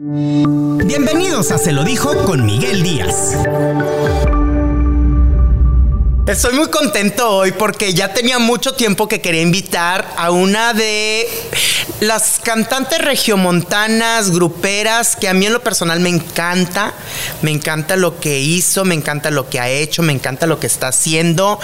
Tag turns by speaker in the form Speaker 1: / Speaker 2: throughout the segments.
Speaker 1: Bienvenidos a Se lo dijo con Miguel Díaz. Estoy muy contento hoy porque ya tenía mucho tiempo que quería invitar a una de las cantantes regiomontanas, gruperas, que a mí en lo personal me encanta. Me encanta lo que hizo, me encanta lo que ha hecho, me encanta lo que está haciendo.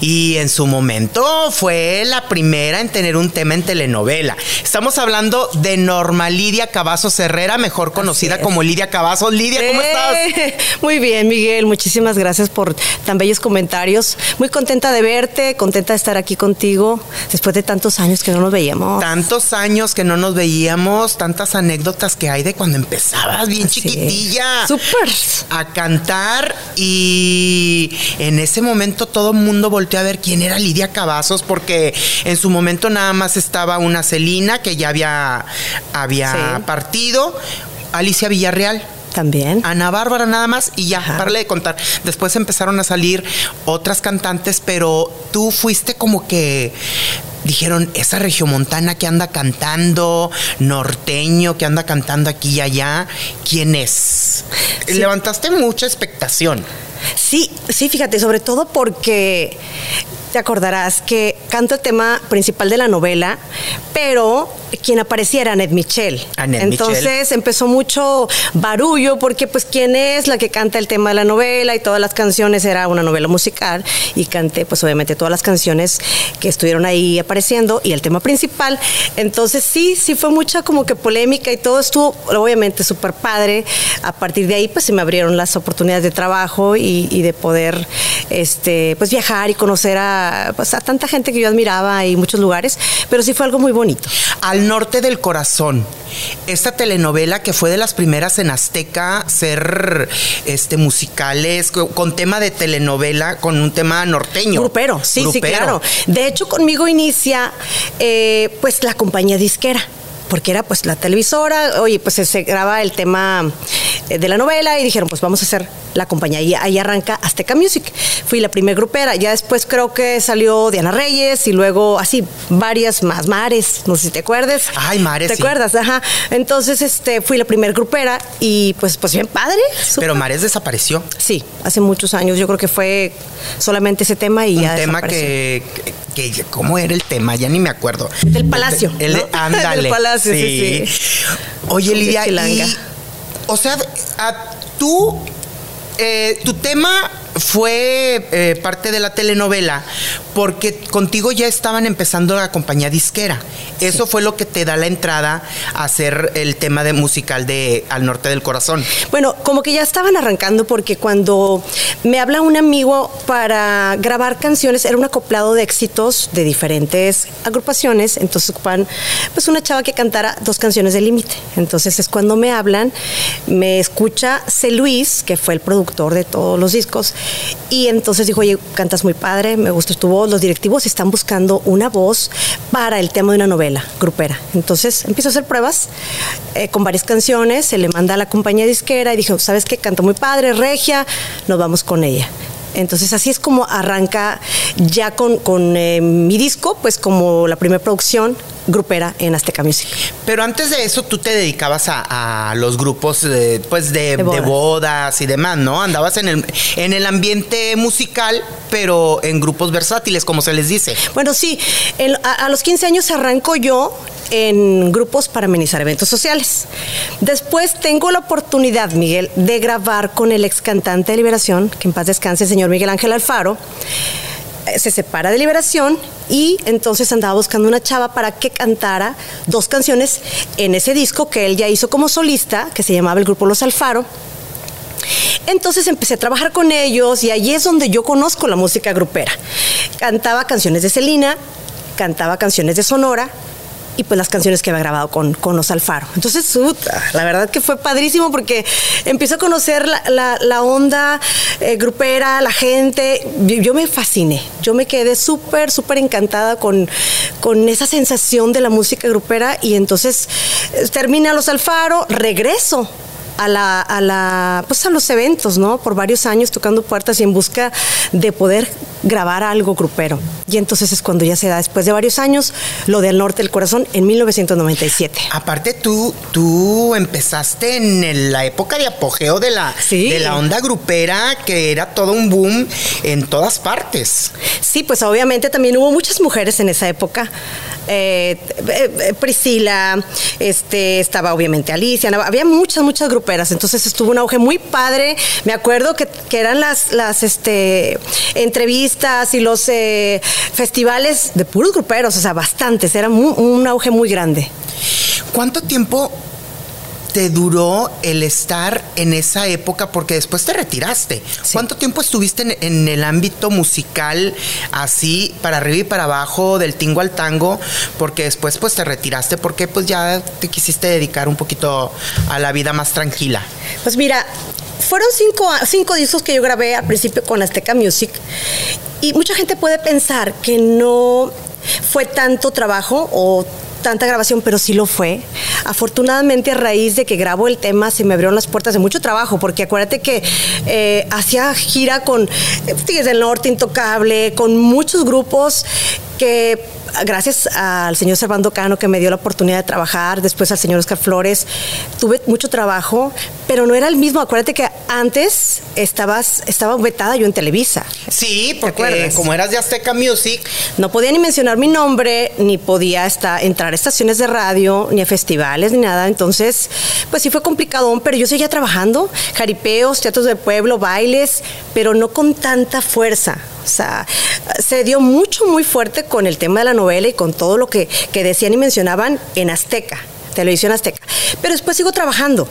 Speaker 1: Y en su momento fue la primera en tener un tema en telenovela. Estamos hablando de Norma Lidia Cavazos Herrera, mejor conocida como Lidia Cavazos. Lidia, ¿cómo
Speaker 2: eh, estás? Muy bien, Miguel. Muchísimas gracias por tan bellos comentarios. Muy contenta de verte, contenta de estar aquí contigo después de tantos años que no nos veíamos.
Speaker 1: Tantos años que no nos veíamos, tantas anécdotas que hay de cuando empezabas bien chiquitilla.
Speaker 2: Súper.
Speaker 1: A cantar y en ese momento todo el mundo volteó a ver quién era Lidia Cavazos porque en su momento nada más estaba una Celina que ya había, había partido, Alicia Villarreal
Speaker 2: también.
Speaker 1: Ana Bárbara nada más y ya, parle de contar. Después empezaron a salir otras cantantes, pero tú fuiste como que dijeron, esa regiomontana que anda cantando, norteño que anda cantando aquí y allá, ¿quién es? Levantaste mucha expectación.
Speaker 2: Sí, sí, fíjate, sobre todo porque te acordarás que canto el tema principal de la novela, pero quien aparecía era Annette Michel. Entonces empezó mucho barullo porque pues quién es la que canta el tema de la novela y todas las canciones era una novela musical y canté pues obviamente todas las canciones que estuvieron ahí apareciendo y el tema principal. Entonces sí, sí fue mucha como que polémica y todo estuvo obviamente súper padre. A partir de ahí pues se me abrieron las oportunidades de trabajo y, y de poder este pues viajar y conocer a pues, a, tanta gente que yo admiraba y muchos lugares, pero sí fue algo muy bonito.
Speaker 1: Al norte del corazón, esta telenovela que fue de las primeras en Azteca ser este musicales con tema de telenovela, con un tema norteño.
Speaker 2: Grupero, sí, sí, claro. De hecho, conmigo inicia eh, pues la compañía disquera porque era pues la televisora, oye, pues se graba el tema eh, de la novela y dijeron, pues vamos a hacer la compañía. Y ahí arranca Azteca Music. Fui la primer grupera. Ya después creo que salió Diana Reyes y luego así varias más. Mares, no sé si te acuerdas.
Speaker 1: Ay, Mares.
Speaker 2: ¿Te acuerdas? Ajá. Entonces este, fui la primer grupera y pues, pues bien padre.
Speaker 1: Pero Mares desapareció.
Speaker 2: Sí, hace muchos años. Yo creo que fue solamente ese tema y
Speaker 1: Un
Speaker 2: ya.
Speaker 1: Un tema que, que, ¿Cómo era el tema? Ya ni me acuerdo.
Speaker 2: Del Palacio.
Speaker 1: El, Ándale.
Speaker 2: Del Palacio, sí. sí,
Speaker 1: Oye, Lidia, y, o sea, a, tú, eh, tu tema fue eh, parte de la telenovela porque contigo ya estaban empezando la compañía disquera. Eso fue lo que te da la entrada a hacer el tema de musical de Al Norte del Corazón.
Speaker 2: Bueno, como que ya estaban arrancando porque cuando me habla un amigo para grabar canciones, era un acoplado de éxitos de diferentes agrupaciones, entonces ocupan pues una chava que cantara dos canciones de límite. Entonces es cuando me hablan, me escucha C. Luis, que fue el productor de todos los discos, y entonces dijo, oye, cantas muy padre, me gusta tu voz, los directivos están buscando una voz para el tema de una novela grupera. Entonces empiezo a hacer pruebas eh, con varias canciones, se le manda a la compañía disquera y dijo, ¿sabes qué? Canta muy padre, regia, nos vamos con ella. Entonces así es como arranca ya con, con eh, mi disco, pues como la primera producción grupera en Azteca Music.
Speaker 1: Pero antes de eso tú te dedicabas a, los grupos de, pues de, bodas. y demás, ¿no? Andabas en el, en el ambiente musical, pero en grupos versátiles, como se les dice.
Speaker 2: Bueno, sí, a, a, los 15 años arranco yo en grupos para amenizar eventos sociales. Después tengo la oportunidad, Miguel, de grabar con el ex cantante de Liberación, que en paz descanse el señor Miguel Ángel Alfaro. Eh, se separa de Liberación y entonces andaba buscando una chava para que cantara dos canciones en ese disco que él ya hizo como solista, que se llamaba el grupo Los Alfaro. Entonces empecé a trabajar con ellos y allí es donde yo conozco la música grupera. Cantaba canciones de Celina, cantaba canciones de Sonora, y pues las canciones que había grabado con, con Los Alfaro. Entonces, la verdad que fue padrísimo porque empiezo a conocer la, onda eh, grupera, la gente. Yo, me fasciné, yo me quedé súper, súper encantada con, con esa sensación de la música grupera y entonces eh, termina Los Alfaro, regreso a la, a la, pues a los eventos, ¿no? Por varios años tocando puertas y en busca de poder grabar algo grupero. Y entonces es cuando ya se da, después de varios años, lo del Norte del Corazón en 1997.
Speaker 1: Aparte tú, tú empezaste en la época de apogeo de la, de la onda grupera, que era todo un boom en todas partes.
Speaker 2: Sí, pues obviamente también hubo muchas mujeres en esa época. Eh, eh, Priscila, este, estaba obviamente Alicia, había muchas, muchas gruperas, entonces estuvo un auge muy padre. Me acuerdo que, eran las, las este, entrevistas y los eh, festivales de puros gruperos, o sea, bastantes, era un auge muy grande.
Speaker 1: ¿Cuánto tiempo te duró el estar en esa época? Porque después te retiraste. ¿Cuánto tiempo estuviste en, el ámbito musical así, para arriba y para abajo, del tingo al tango? Porque después pues te retiraste porque pues ya te quisiste dedicar un poquito a la vida más tranquila.
Speaker 2: Pues mira, fueron cinco, cinco discos que yo grabé al principio con Azteca Music y mucha gente puede pensar que no fue tanto trabajo o tanta grabación, pero sí lo fue. Afortunadamente, a raíz de que grabo el tema, se me abrieron las puertas de mucho trabajo, porque acuérdate que eh, hacía gira con eh, Tigres del Norte, Intocable, con muchos grupos que gracias al señor Servando Cano que me dio la oportunidad de trabajar, después al señor Oscar Flores, tuve mucho trabajo, pero no era el mismo. Acuérdate que antes estabas, estaba vetada yo en Televisa.
Speaker 1: Sí, porque como eras de Azteca Music.
Speaker 2: No podía ni mencionar mi nombre, ni podía estar, entrar a estaciones de radio, ni a festivales, ni nada. Entonces, pues sí fue complicado, pero yo seguía trabajando, jaripeos, teatros de pueblo, bailes, pero no con tanta fuerza. O sea, se dio mucho, muy fuerte con el tema de la novela y con todo lo que, decían y mencionaban en Azteca televisión azteca. Pero después sigo trabajando.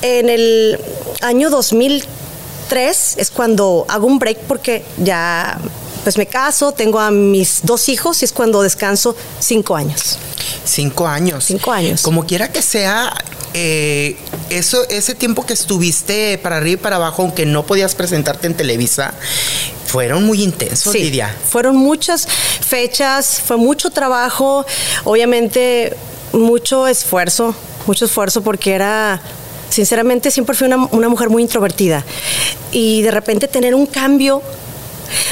Speaker 2: En el año 2003 es cuando hago un break porque ya pues me caso, tengo a mis dos hijos y es cuando descanso cinco años.
Speaker 1: Cinco años.
Speaker 2: Cinco años.
Speaker 1: Como quiera que sea, eh, eso, ese tiempo que estuviste para arriba y para abajo, aunque no podías presentarte en Televisa, fueron muy intensos, Lidia.
Speaker 2: Fueron muchas fechas, fue mucho trabajo, obviamente mucho esfuerzo, mucho esfuerzo porque era sinceramente siempre fui una, una, mujer muy introvertida y de repente tener un cambio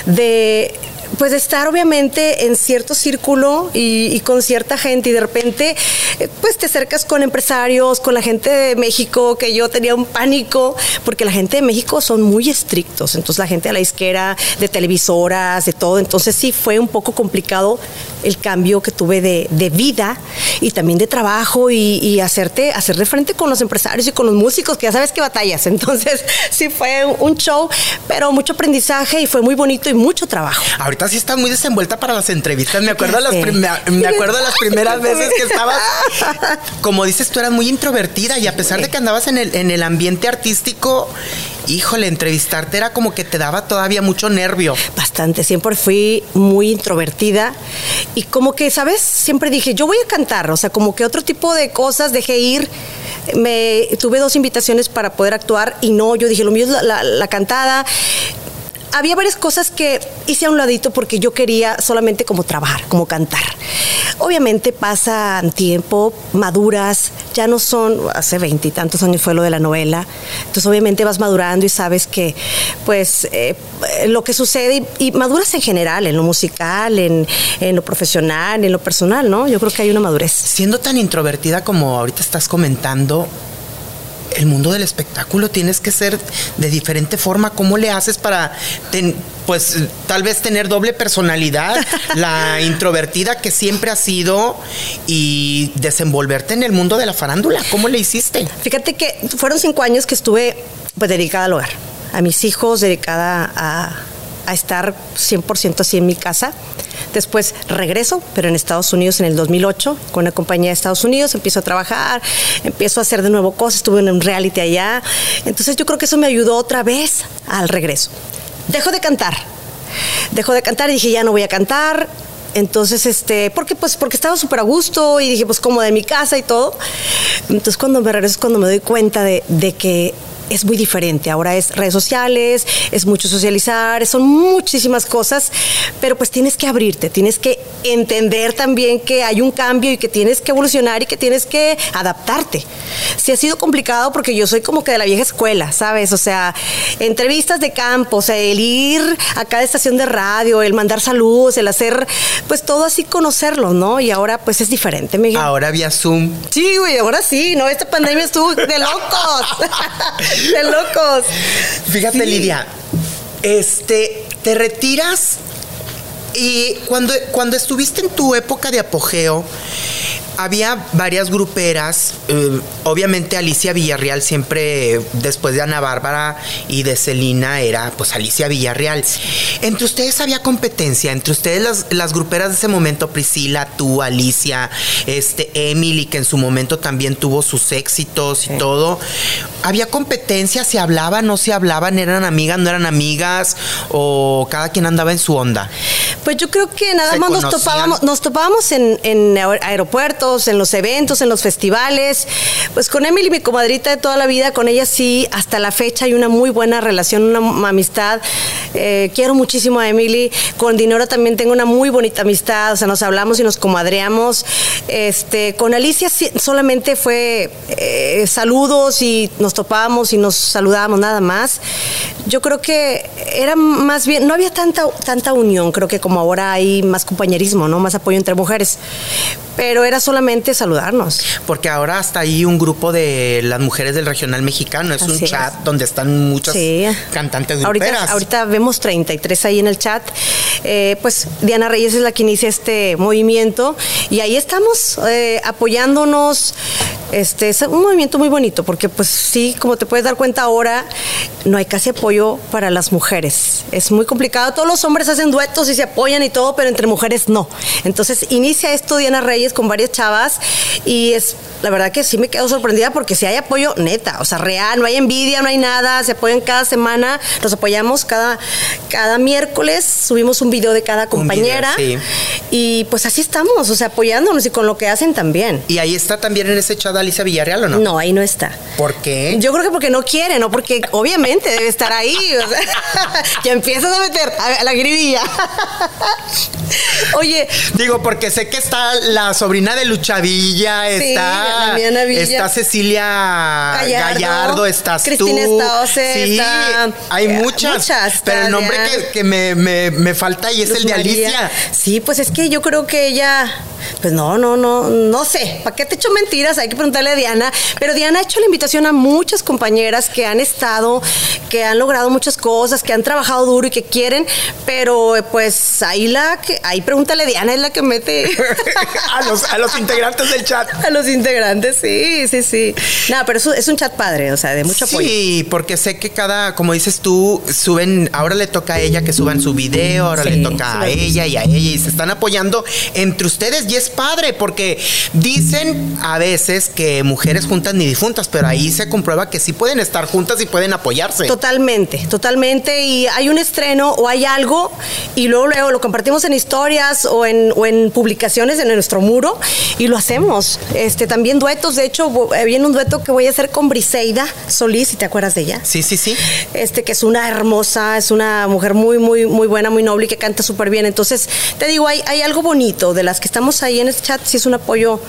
Speaker 2: de pues estar obviamente en cierto círculo y, con cierta gente y de repente eh, pues te acercas con empresarios, con la gente de México, que yo tenía un pánico, porque la gente de México son muy estrictos, entonces la gente de la izquierda, de televisoras, de todo, entonces sí fue un poco complicado el cambio que tuve de, vida y también de trabajo y, hacerte, hacer de frente con los empresarios y con los músicos, que ya sabes que batallas, entonces sí fue un show, pero mucho aprendizaje y fue muy bonito y mucho trabajo
Speaker 1: sí estás muy desenvuelta para las entrevistas. Me acuerdo, las, me, acuerdo las primeras veces que estabas, como dices, tú eras muy introvertida y a pesar de que andabas en el, en el ambiente artístico, híjole, entrevistarte era como que te daba todavía mucho nervio.
Speaker 2: Bastante, siempre fui muy introvertida y como que, ¿sabes? Siempre dije, yo voy a cantar, o sea, como que otro tipo de cosas dejé ir. Me tuve dos invitaciones para poder actuar y no, yo dije, lo mío es la, la cantada había varias cosas que hice a un ladito porque yo quería solamente como trabajar, como cantar. Obviamente pasan tiempo, maduras, ya no son, hace veintitantos años fue lo de la novela, entonces obviamente vas madurando y sabes que pues eh, lo que sucede y, maduras en general, en lo musical, en, en lo profesional, en lo personal, ¿no? Yo creo que hay una madurez.
Speaker 1: Siendo tan introvertida como ahorita estás comentando, el mundo del espectáculo tienes que ser de diferente forma. ¿Cómo le haces para, pues, tal vez tener doble personalidad, la introvertida que siempre has sido y desenvolverte en el mundo de la farándula? ¿Cómo le hiciste?
Speaker 2: Fíjate que fueron cinco años que estuve pues, dedicada al hogar, a mis hijos, dedicada a, a estar 100% así en mi casa. Después regreso, pero en Estados Unidos en el 2008, con una compañía de Estados Unidos, empiezo a trabajar, empiezo a hacer de nuevo cosas, estuve en un reality allá. Entonces yo creo que eso me ayudó otra vez al regreso. Dejo de cantar. Dejo de cantar y dije, ya no voy a cantar. Entonces, este, porque pues porque estaba súper a gusto y dije, pues como de mi casa y todo. Entonces cuando me regreso es cuando me doy cuenta de, de que es muy diferente. Ahora es redes sociales, es mucho socializar, son muchísimas cosas, pero pues tienes que abrirte, tienes que entender también que hay un cambio y que tienes que evolucionar y que tienes que adaptarte. Sí ha sido complicado porque yo soy como que de la vieja escuela, ¿sabes? O sea, entrevistas de campo, o sea, el ir a cada estación de radio, el mandar saludos, el hacer, pues todo así conocerlo, ¿no? Y ahora pues es diferente, Miguel.
Speaker 1: Ahora vía Zoom.
Speaker 2: Sí, güey, ahora sí, ¿no? Esta pandemia estuvo de locos. de locos.
Speaker 1: Fíjate, Lidia, este, te retiras y cuando, cuando estuviste en tu época de apogeo, había varias gruperas. eh, obviamente Alicia Villarreal siempre, después de Ana Bárbara y de Celina, era pues Alicia Villarreal. Entre ustedes había competencia, entre ustedes las, las gruperas de ese momento, Priscila, tú, Alicia, este, Emily, que en su momento también tuvo sus éxitos y todo. Había competencia, se hablaban, no se hablaban, eran amigas, no eran amigas, o cada quien andaba en su onda.
Speaker 2: Pues yo creo que nada
Speaker 1: ¿Se
Speaker 2: más nos topábamos, nos topábamos en, en aer- aeropuertos, en los eventos, en los festivales. Pues con Emily, mi comadrita de toda la vida, con ella sí, hasta la fecha hay una muy buena relación, una amistad. Eh, quiero muchísimo a Emily. Con Dinora también tengo una muy bonita amistad, o sea, nos hablamos y nos comadreamos. Este, con Alicia sí- solamente fue eh, saludos y nos topábamos y nos saludábamos nada más. Yo creo que era más bien, no había tanta, tanta unión, creo que como ahora hay más compañerismo, ¿no? Más apoyo entre mujeres. Pero era solamente saludarnos.
Speaker 1: Porque ahora hasta hay un grupo de las mujeres del regional mexicano. Es un
Speaker 2: Así es.
Speaker 1: chat donde están muchas
Speaker 2: Sí.
Speaker 1: cantantes
Speaker 2: Ahorita,
Speaker 1: gruperas.
Speaker 2: ahorita vemos 33 ahí en el chat. Eh, pues Diana Reyes es la que inicia este movimiento y ahí estamos eh, apoyándonos. Este es un movimiento muy bonito porque pues sí, como te puedes dar cuenta ahora, no hay casi apoyo para las mujeres. Es muy complicado. Todos los hombres hacen duetos y se apoyan y todo, pero entre mujeres no. Entonces inicia esto Diana Reyes con varias chavas y es la verdad que sí me quedo sorprendida porque si hay apoyo neta, o sea, real, no hay envidia, no hay nada, se apoyan cada semana, nos apoyamos cada, cada miércoles, subimos un video de cada
Speaker 1: video,
Speaker 2: compañera
Speaker 1: sí.
Speaker 2: y pues así estamos, o sea, apoyándonos y con lo que hacen también.
Speaker 1: Y ahí está también en ese chat Alicia Villarreal, ¿o no?
Speaker 2: No, ahí no está.
Speaker 1: ¿Por qué?
Speaker 2: Yo creo que porque no quiere, no porque obviamente debe estar ahí. O sea, ya empiezas a meter a, a la gribilla. Oye,
Speaker 1: Digo, porque sé que está la sobrina de Luchavilla,
Speaker 2: Sí,
Speaker 1: está,
Speaker 2: Villa.
Speaker 1: está Cecilia Gallardo,
Speaker 2: Gallardo,
Speaker 1: estás
Speaker 2: Cristina
Speaker 1: tú. Sí,
Speaker 2: está-
Speaker 1: hay
Speaker 2: eh,
Speaker 1: muchas,
Speaker 2: muchas,
Speaker 1: pero el nombre que, que me, me- me falta ahí es
Speaker 2: Luz
Speaker 1: el de
Speaker 2: María.
Speaker 1: Alicia.
Speaker 2: Sí, pues es que yo creo que ella, pues no, no, no, no sé. ¿Para qué te echo mentiras? Hay que preguntarle a Diana. Pero Diana ha hecho la invitación a muchas compañeras que han estado, que han logrado muchas cosas, que han trabajado duro y que quieren, pero eh, pues ahí la que, ahí pregúntale a Diana, es la que mete
Speaker 1: a, los, a los integrantes del chat.
Speaker 2: a los integrantes. Sí, sí, sí. No, pero es, un- chat padre, o sea, de mucho apoyo.
Speaker 1: Sí, porque sé que cada, como dices tú, suben, ahora le toca a ella que suban su video, ahora
Speaker 2: Sí,
Speaker 1: le toca a ella y a ella y se están apoyando entre ustedes y es padre porque dicen a veces que mujeres juntas ni difuntas, pero ahí se comprueba que sí pueden estar juntas y pueden apoyarse.
Speaker 2: Totalmente, totalmente. Y hay un estreno o hay algo y luego, luego lo compartimos en historias o en, o en publicaciones en nuestro muro y lo hacemos. Este, también duetos, de hecho, eh, viene un dueto que voy a hacer con Briseida Solís, si te acuerdas de ella.
Speaker 1: Sí, sí, sí.
Speaker 2: Este, que es una hermosa, es una mujer muy, muy, muy buena, muy noble y que canta súper bien. Entonces, te digo, hay, hay algo bonito de las que estamos ahí en este chat, sí es un apoyo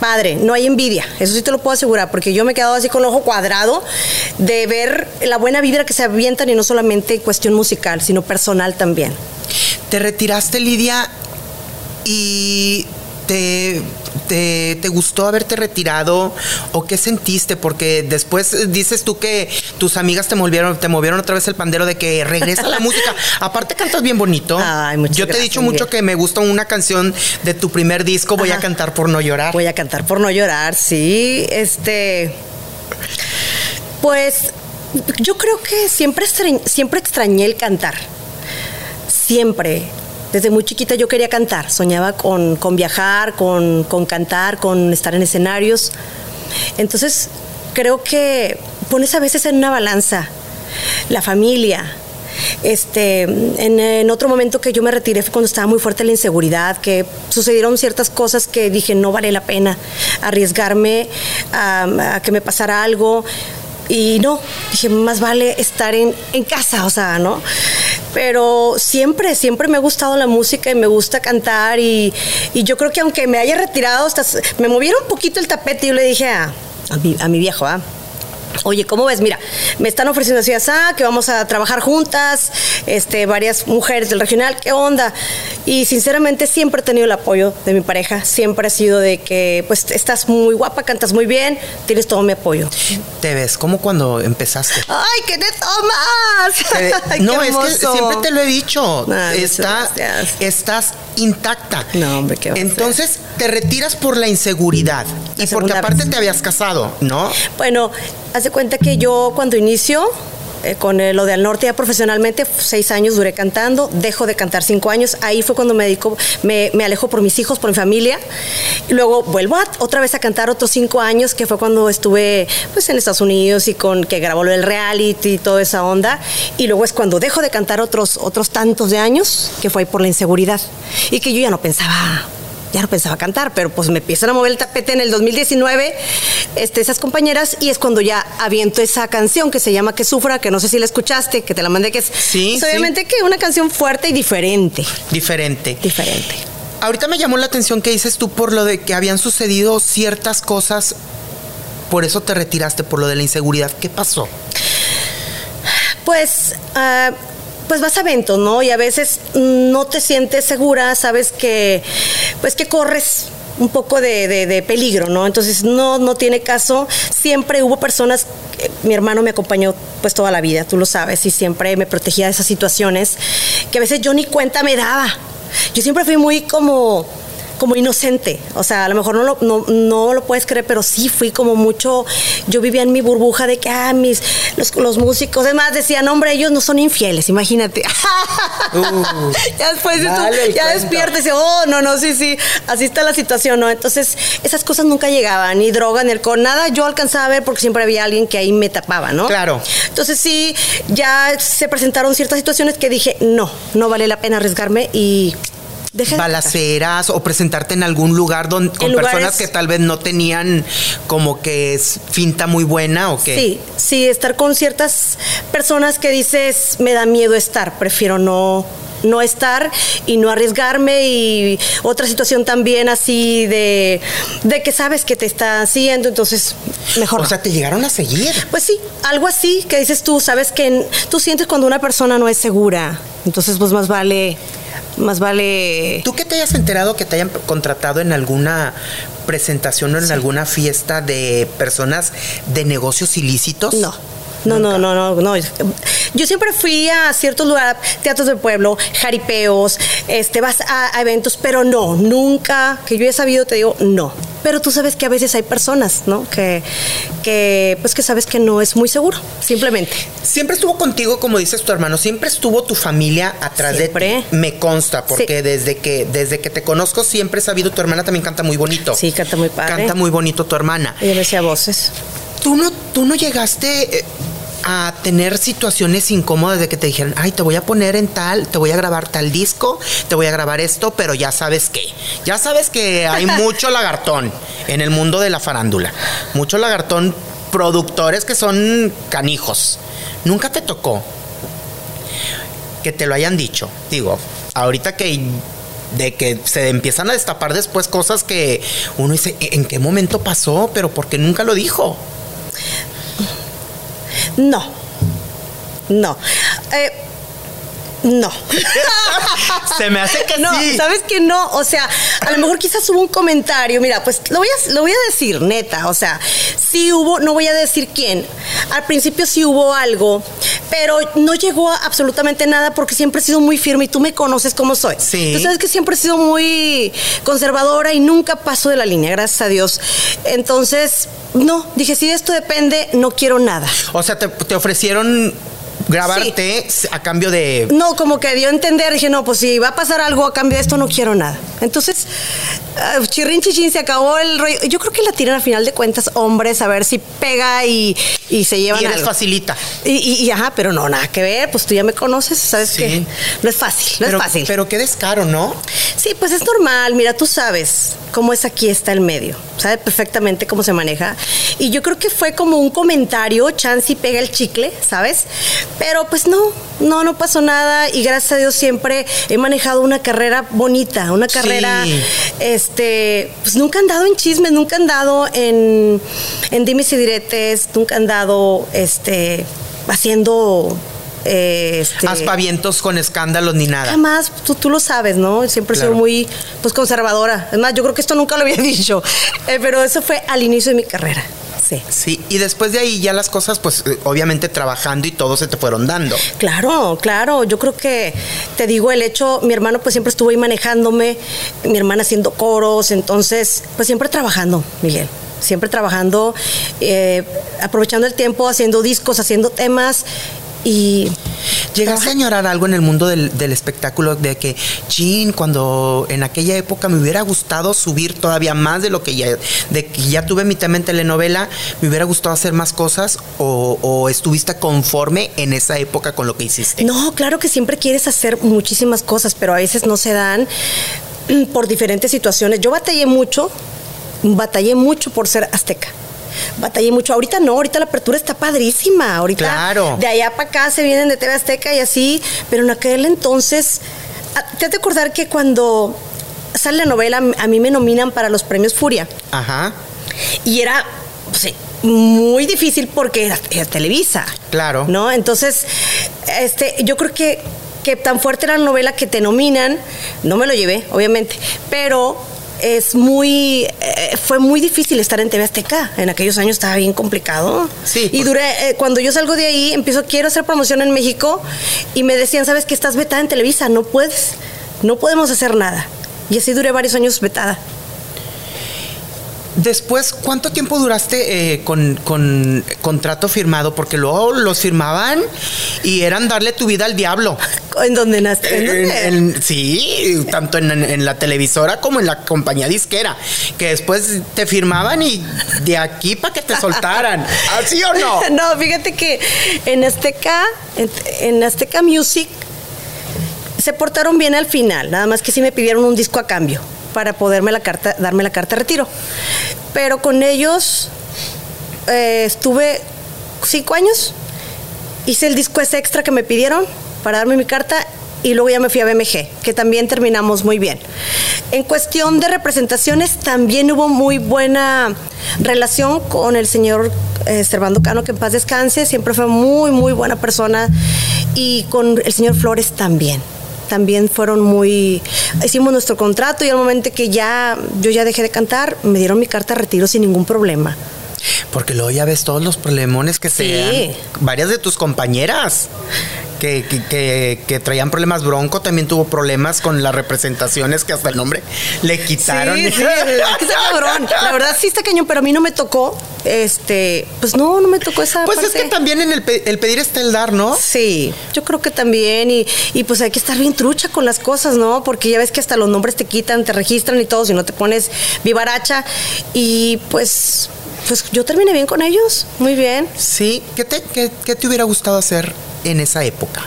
Speaker 2: padre, no hay envidia, eso sí te lo puedo asegurar, porque yo me he quedado así con el ojo cuadrado de ver la buena vibra que se avientan y no solamente en cuestión musical, sino personal también.
Speaker 1: Te retiraste, Lidia, y te, te, te gustó haberte retirado o qué sentiste? Porque después dices tú que tus amigas te movieron, te movieron otra vez el pandero de que regresa la música. Aparte cantas bien bonito.
Speaker 2: Ay,
Speaker 1: Yo te he dicho mucho que me gusta una canción de tu primer disco, voy a cantar por no llorar.
Speaker 2: Voy a cantar por no llorar, sí. Este. Pues yo creo que siempre, siempre extrañé el cantar. Siempre. Desde muy chiquita yo quería cantar. Soñaba con, con viajar, con, con cantar, con estar en escenarios. Entonces, creo que pones a veces en una balanza la familia. Este, en, otro momento que yo me retiré fue cuando estaba muy fuerte la inseguridad, que sucedieron ciertas cosas que dije no vale la pena arriesgarme a que me pasara algo. Y no, dije, más vale estar en, en casa, o sea, ¿no? Pero siempre, siempre me ha gustado la música y me gusta cantar y, y yo creo que aunque me haya retirado, hasta, me movieron un poquito el tapete y yo le dije a, a, mi, a mi viejo, ¿ah? Oye, ¿cómo ves? Mira, me están ofreciendo así, así, que vamos a trabajar juntas, este, varias mujeres del regional, ¿qué onda? Y sinceramente siempre he tenido el apoyo de mi pareja, siempre ha sido de que, pues, estás muy guapa, cantas muy bien, tienes todo mi apoyo.
Speaker 1: Te ves como cuando empezaste.
Speaker 2: ¡Ay, qué te tomas!
Speaker 1: no, es que siempre te lo he dicho, Está, estás intacta.
Speaker 2: No, hombre, qué
Speaker 1: Entonces, te retiras por la inseguridad y porque aparte te habías casado, ¿no?
Speaker 2: Bueno, haz cuenta que yo cuando inicio eh, con lo de Al Norte ya profesionalmente, seis años duré cantando, dejo de cantar cinco años, ahí fue cuando me dedico, me, me alejo por mis hijos, por mi familia, y luego vuelvo otra vez a cantar otros cinco años, que fue cuando estuve pues en Estados Unidos y con que grabó el reality y toda esa onda, y luego es cuando dejo de cantar otros, otros tantos de años, que fue ahí por la inseguridad, y que yo ya no pensaba ya no pensaba cantar, pero pues me empiezan a mover el tapete en el 2019, este, esas compañeras, y es cuando ya aviento esa canción que se llama Que Sufra, que no sé si la escuchaste, que te la mandé, que es
Speaker 1: sí,
Speaker 2: pues, obviamente que una canción fuerte y diferente.
Speaker 1: Diferente.
Speaker 2: Diferente.
Speaker 1: Ahorita me llamó la atención que dices tú por lo de que habían sucedido ciertas cosas, por eso te retiraste, por lo de la inseguridad. ¿Qué pasó?
Speaker 2: Pues... Uh, pues vas a eventos, ¿no? Y a veces no te sientes segura, sabes que, pues que corres un poco de, peligro, ¿no? Entonces no, no tiene caso. Siempre hubo personas, mi hermano me acompañó pues toda la vida, tú lo sabes, y siempre me protegía de esas situaciones que a veces yo ni cuenta me daba. Yo siempre fui muy como como inocente. O sea, a lo mejor no lo, no, no lo puedes creer, pero sí fui como mucho. Yo vivía en mi burbuja de que, ah, mis, los, los músicos, además decían, hombre, ellos no son infieles, imagínate. Uh, ya después ya despiertas y oh, no, no, sí, sí, así está la situación, ¿no? Entonces, esas cosas nunca llegaban, ni droga, ni alcohol, nada yo alcanzaba a ver porque siempre había alguien que ahí me tapaba, ¿no?
Speaker 1: Claro.
Speaker 2: Entonces, sí, ya se presentaron ciertas situaciones que dije, no, no vale la pena arriesgarme y
Speaker 1: balaceras o presentarte en algún lugar donde, con personas que tal vez no tenían como que finta muy buena o qué?
Speaker 2: Sí, sí, estar con ciertas personas que dices, me da miedo estar, prefiero no no estar y no arriesgarme y otra situación también así de, de que sabes que te está siguiendo, entonces mejor.
Speaker 1: O sea, te llegaron a seguir.
Speaker 2: Pues sí, algo así que dices tú, sabes que tú sientes cuando una persona no es segura, entonces pues más vale más vale...
Speaker 1: ¿Tú que te hayas enterado que te hayan contratado en alguna presentación o en alguna fiesta de personas de negocios ilícitos?
Speaker 2: No. No, no, no, no, no. Yo siempre fui a ciertos lugares, teatros del pueblo, jaripeos, este, vas a, eventos, pero no, nunca, que yo he sabido, te digo, no. Pero tú sabes que a veces hay personas, ¿no? Que, que, pues que sabes que no es muy seguro, simplemente.
Speaker 1: Siempre estuvo contigo, como dices tu hermano, siempre estuvo tu familia atrás de ti. Me consta, porque desde que, desde que te conozco siempre he sabido, tu hermana también canta muy bonito.
Speaker 2: Sí, canta muy padre.
Speaker 1: Canta muy bonito tu hermana.
Speaker 2: Ella me decía voces.
Speaker 1: Tú no, tú no llegaste. Eh, a tener situaciones incómodas de que te dijeran, ay, te voy a poner en tal, te voy a grabar tal disco, te voy a grabar esto, pero ya sabes qué. Ya sabes que hay mucho lagartón en el mundo de la farándula. Mucho lagartón, productores que son canijos. Nunca te tocó que te lo hayan dicho. Digo, ahorita que de que se empiezan a destapar después cosas que uno dice, ¿en qué momento pasó? Pero porque nunca lo dijo.
Speaker 2: No. No. Eh, no.
Speaker 1: Se me hace que
Speaker 2: no. ¿Sabes que no? O sea, a lo mejor quizás hubo un comentario. Mira, pues lo voy a, lo voy a decir, neta. O sea, sí hubo, no voy a decir quién. Al principio sí hubo algo, pero no llegó a absolutamente nada porque siempre he sido muy firme y tú me conoces como soy.
Speaker 1: Sí.
Speaker 2: Tú sabes que siempre he sido muy conservadora y nunca paso de la línea, gracias a Dios. Entonces, no, dije, si de esto depende, no quiero nada.
Speaker 1: O sea, te, te ofrecieron grabarte a cambio de...
Speaker 2: No, como que dio a entender, dije, no, pues si va a pasar algo a cambio de esto, no quiero nada. Entonces, uh, chirrin chichín, se acabó el rollo. Yo creo que la tiran al final de cuentas hombres, a ver si pega y, y se llevan
Speaker 1: Y
Speaker 2: algo.
Speaker 1: facilita.
Speaker 2: Y, y- y, ajá, pero no, nada que ver, pues tú ya me conoces, sabes
Speaker 1: Sí.
Speaker 2: que no es fácil, no
Speaker 1: pero,
Speaker 2: es fácil.
Speaker 1: Pero qué descaro, ¿no?
Speaker 2: Sí, pues es normal. Mira, tú sabes cómo es aquí está el medio. Sabes perfectamente cómo se maneja. Y yo creo que fue como un comentario, chance y pega el chicle, ¿sabes? Pero pues no, no, no pasó nada. Y gracias a Dios siempre he manejado una carrera bonita, una
Speaker 1: Sí.
Speaker 2: carrera, este, pues nunca han dado en chismes, nunca han dado en, en dimes y diretes, nunca han dado, este, haciendo... eh, este,
Speaker 1: Aspavientos con escándalos ni nada.
Speaker 2: Jamás, tú, tú lo sabes, ¿no? Siempre he
Speaker 1: Claro.
Speaker 2: sido muy pues conservadora. Es más, yo creo que esto nunca lo había dicho, Eh, pero eso fue al inicio de mi carrera. Sí.
Speaker 1: Sí, y después de ahí ya las cosas, pues eh, obviamente trabajando y todo se te fueron dando.
Speaker 2: Claro, claro. Yo creo que, te digo, el hecho, mi hermano pues siempre estuvo ahí manejándome, mi hermana haciendo coros, entonces, pues siempre trabajando, Miguel. Siempre trabajando, eh, aprovechando el tiempo, haciendo discos, haciendo temas y...
Speaker 1: ¿Llegaste a añorar algo en el mundo del, del espectáculo de que, chin, cuando en aquella época me hubiera gustado subir todavía más de lo que ya, de que ya tuve mi tema en telenovela, me hubiera gustado hacer más cosas o, o estuviste conforme en esa época con lo que hiciste?
Speaker 2: No, claro que siempre quieres hacer muchísimas cosas, pero a veces no se dan mm, por diferentes situaciones. Yo batallé mucho, batallé mucho por ser azteca. Batallé mucho. Ahorita no, ahorita la apertura está padrísima. Ahorita
Speaker 1: Claro.
Speaker 2: de allá para acá se vienen de TV Azteca y así, pero en aquel entonces, ah, te has de acordar que cuando sale la novela, a mí me nominan para los premios Furia.
Speaker 1: Ajá,
Speaker 2: Y era pues, sí, muy difícil porque era, era Televisa.
Speaker 1: Claro.
Speaker 2: ¿No? Entonces, este, yo creo que, que tan fuerte era la novela que te nominan. No me lo llevé, obviamente. Pero es muy. eh, fue muy difícil estar en TV Azteca. En aquellos años estaba bien complicado.
Speaker 1: Sí,
Speaker 2: Y duré. eh, cuando yo salgo de ahí, empiezo, quiero hacer promoción en México. Y me decían, ¿sabes que estás vetada en Televisa? No puedes. No podemos hacer nada. Y así duré varios años vetada.
Speaker 1: Después, ¿cuánto tiempo duraste eh, con, con contrato firmado? Porque luego los firmaban y eran darle tu vida al diablo.
Speaker 2: ¿En dónde en-
Speaker 1: sí, tanto en, en la televisora como en la compañía disquera. Que después te firmaban y de aquí para que te soltaran. ¿Así o no?
Speaker 2: No, fíjate que en Azteca, en, en Azteca Music se portaron bien al final, nada más que sí me pidieron un disco a cambio para poderme la carta, darme la carta de retiro. Pero con ellos eh, estuve cinco años, hice el disco ese extra que me pidieron para darme mi carta y luego ya me fui a BMG, que también terminamos muy bien. En cuestión de representaciones, también hubo muy buena relación con el señor eh, Servando Cano, que en paz descanse, siempre fue muy, muy buena persona, y con el señor Flores también. También fueron muy. Hicimos nuestro contrato y al momento que ya yo ya dejé de cantar, me dieron mi carta de retiro sin ningún problema.
Speaker 1: Porque luego ya ves todos los problemones que se
Speaker 2: Sí.
Speaker 1: dan. Varias de tus compañeras que, que, que- que traían problemas. Bronco también tuvo problemas con las representaciones que hasta el nombre le quitaron.
Speaker 2: Sí, sí, está cabrón. La verdad sí está cañón, pero a mí no me tocó. Este, pues no, no me tocó esa
Speaker 1: Pues es que también en el, pe- el pedir está el dar, ¿no?
Speaker 2: Sí, yo creo que también, y, y pues hay que estar bien trucha con las cosas, ¿no? Porque ya ves que hasta los nombres te quitan, te registran y todo, si no te pones vivaracha. Y pues, pues yo terminé bien con ellos, muy bien.
Speaker 1: Sí. ¿Qué te, qué- qué te hubiera gustado hacer en esa época?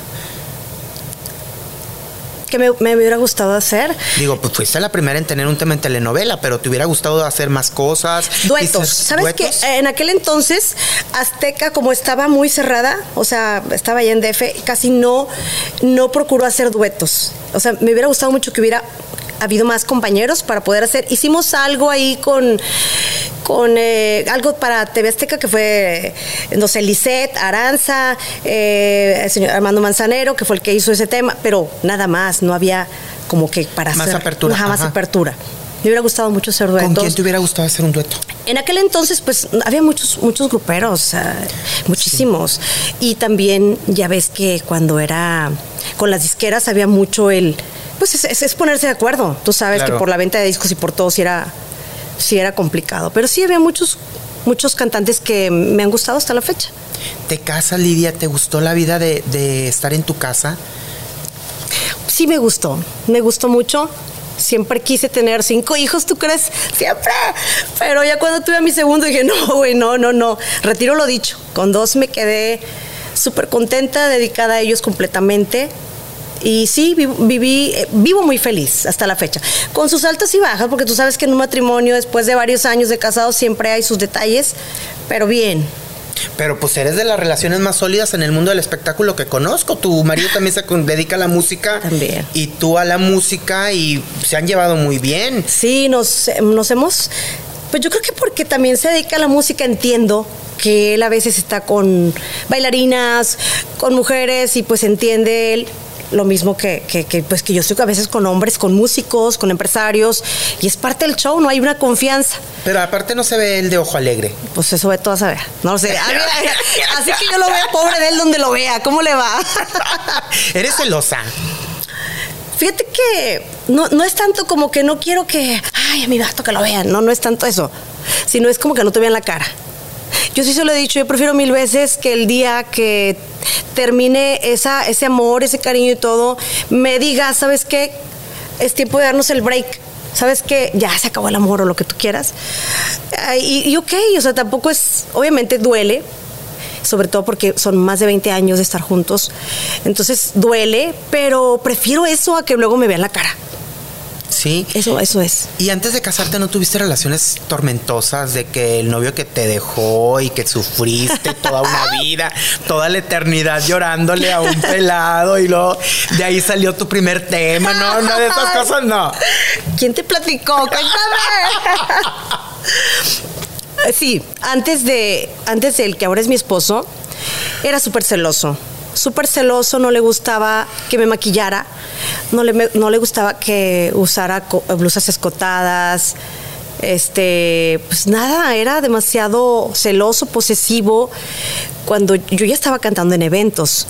Speaker 2: Que me, me hubiera gustado hacer.
Speaker 1: Digo, pues fuiste la primera en tener un tema en telenovela, pero te hubiera gustado hacer más cosas.
Speaker 2: Duetos. ¿Sabes
Speaker 1: duetos.
Speaker 2: qué? En aquel entonces, Azteca, como estaba muy cerrada, o sea, estaba ya en DF, casi no, no procuró hacer duetos. O sea, me hubiera gustado mucho que hubiera habido más compañeros para poder hacer. Hicimos algo ahí con, con eh, algo para TV Azteca que fue, no sé, Lisette, Aranza, eh, el señor Armando Manzanero, que fue el que hizo ese tema, pero nada más, no había como que para
Speaker 1: Más
Speaker 2: hacer.
Speaker 1: apertura,
Speaker 2: Ajá, más
Speaker 1: ajá.
Speaker 2: apertura. Me hubiera gustado mucho hacer duetos.
Speaker 1: ¿Con quién te hubiera gustado hacer un dueto?
Speaker 2: En aquel entonces, pues había muchos, muchos gruperos, muchísimos. Y también ya ves que cuando era con las disqueras había mucho el. Pues es, es- es ponerse de acuerdo. Tú sabes
Speaker 1: Claro.
Speaker 2: que por la venta de discos y por todo sí era, sí era complicado. Pero sí había muchos, muchos cantantes que me han gustado hasta la fecha.
Speaker 1: ¿Te casas, Lidia? ¿Te gustó la vida de, de estar en tu casa?
Speaker 2: Sí me gustó, me gustó mucho. Siempre quise tener cinco hijos, ¿tú crees? Siempre. Pero ya cuando tuve a mi segundo dije, no, güey, no, no, no. Retiro lo dicho. Con dos me quedé súper contenta, dedicada a ellos completamente. Y sí, vi- viví, eh, vivo muy feliz hasta la fecha. Con sus altas y bajas, porque tú sabes que en un matrimonio, después de varios años de casado, siempre hay sus detalles, pero bien.
Speaker 1: Pero pues eres de las relaciones más sólidas en el mundo del espectáculo que conozco. Tu marido también se dedica a la música.
Speaker 2: También.
Speaker 1: Y tú a la música y se han llevado muy bien.
Speaker 2: Sí, nos, nos hemos. Pues yo creo que porque también se dedica a la música, entiendo que él a veces está con bailarinas, con mujeres, y pues entiende él lo mismo que, que, que, pues que yo estoy a veces con hombres, con músicos, con empresarios, y es parte del show, no hay una confianza.
Speaker 1: Pero aparte no se ve el de ojo alegre.
Speaker 2: Pues eso ve todo a saber. No lo sé. Ah, mira, mira. Así que yo lo veo pobre de él donde lo vea. ¿Cómo le va?
Speaker 1: Eres celosa.
Speaker 2: Fíjate que no, no es tanto como que no quiero que, ay, a mi gato que lo vean. No, no es tanto eso. Sino es como que no te vean la cara. Yo sí se lo he dicho, yo prefiero mil veces que el día que termine esa, ese amor, ese cariño y todo, me diga, ¿sabes qué? Es tiempo de darnos el break. ¿Sabes qué? Ya se acabó el amor o lo que tú quieras. Y, y ok, o sea, tampoco es, obviamente duele, sobre todo porque son más de 20 años de estar juntos. Entonces duele, pero prefiero eso a que luego me vean la cara.
Speaker 1: Sí.
Speaker 2: Eso, eso es.
Speaker 1: Y antes de casarte no tuviste relaciones tormentosas de que el novio que te dejó y que sufriste toda una vida, toda la eternidad llorándole a un pelado y luego de ahí salió tu primer tema, no, no de esas cosas no.
Speaker 2: ¿Quién te platicó? Cuéntame. Sí, antes de, antes del que ahora es mi esposo, era súper celoso. Súper celoso, no le gustaba que me maquillara, no le, no le gustaba que usara blusas escotadas, este, pues nada, era demasiado celoso, posesivo, cuando yo ya estaba cantando en eventos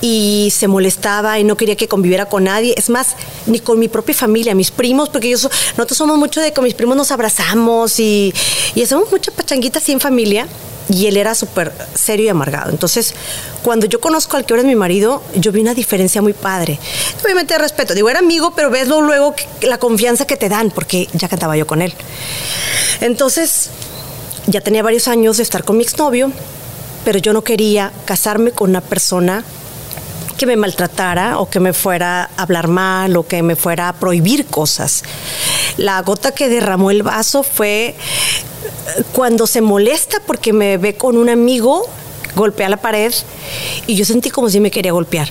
Speaker 2: y se molestaba y no quería que conviviera con nadie. Es más, ni con mi propia familia, mis primos, porque yo so- nosotros somos mucho de con mis primos nos abrazamos y, y hacemos mucha pachanguita así en familia. Y él era súper serio y amargado. Entonces, cuando yo conozco al que ahora es mi marido, yo vi una diferencia muy padre. Obviamente respeto. Digo, era amigo, pero ves luego, la confianza que te dan, porque ya cantaba yo con él. Entonces, ya tenía varios años de estar con mi exnovio, pero yo no quería casarme con una persona que me maltratara o que me fuera a hablar mal o que me fuera a prohibir cosas. La gota que derramó el vaso fue eh, cuando se molesta porque me ve con un amigo, golpea la pared y yo sentí como si me quería golpear.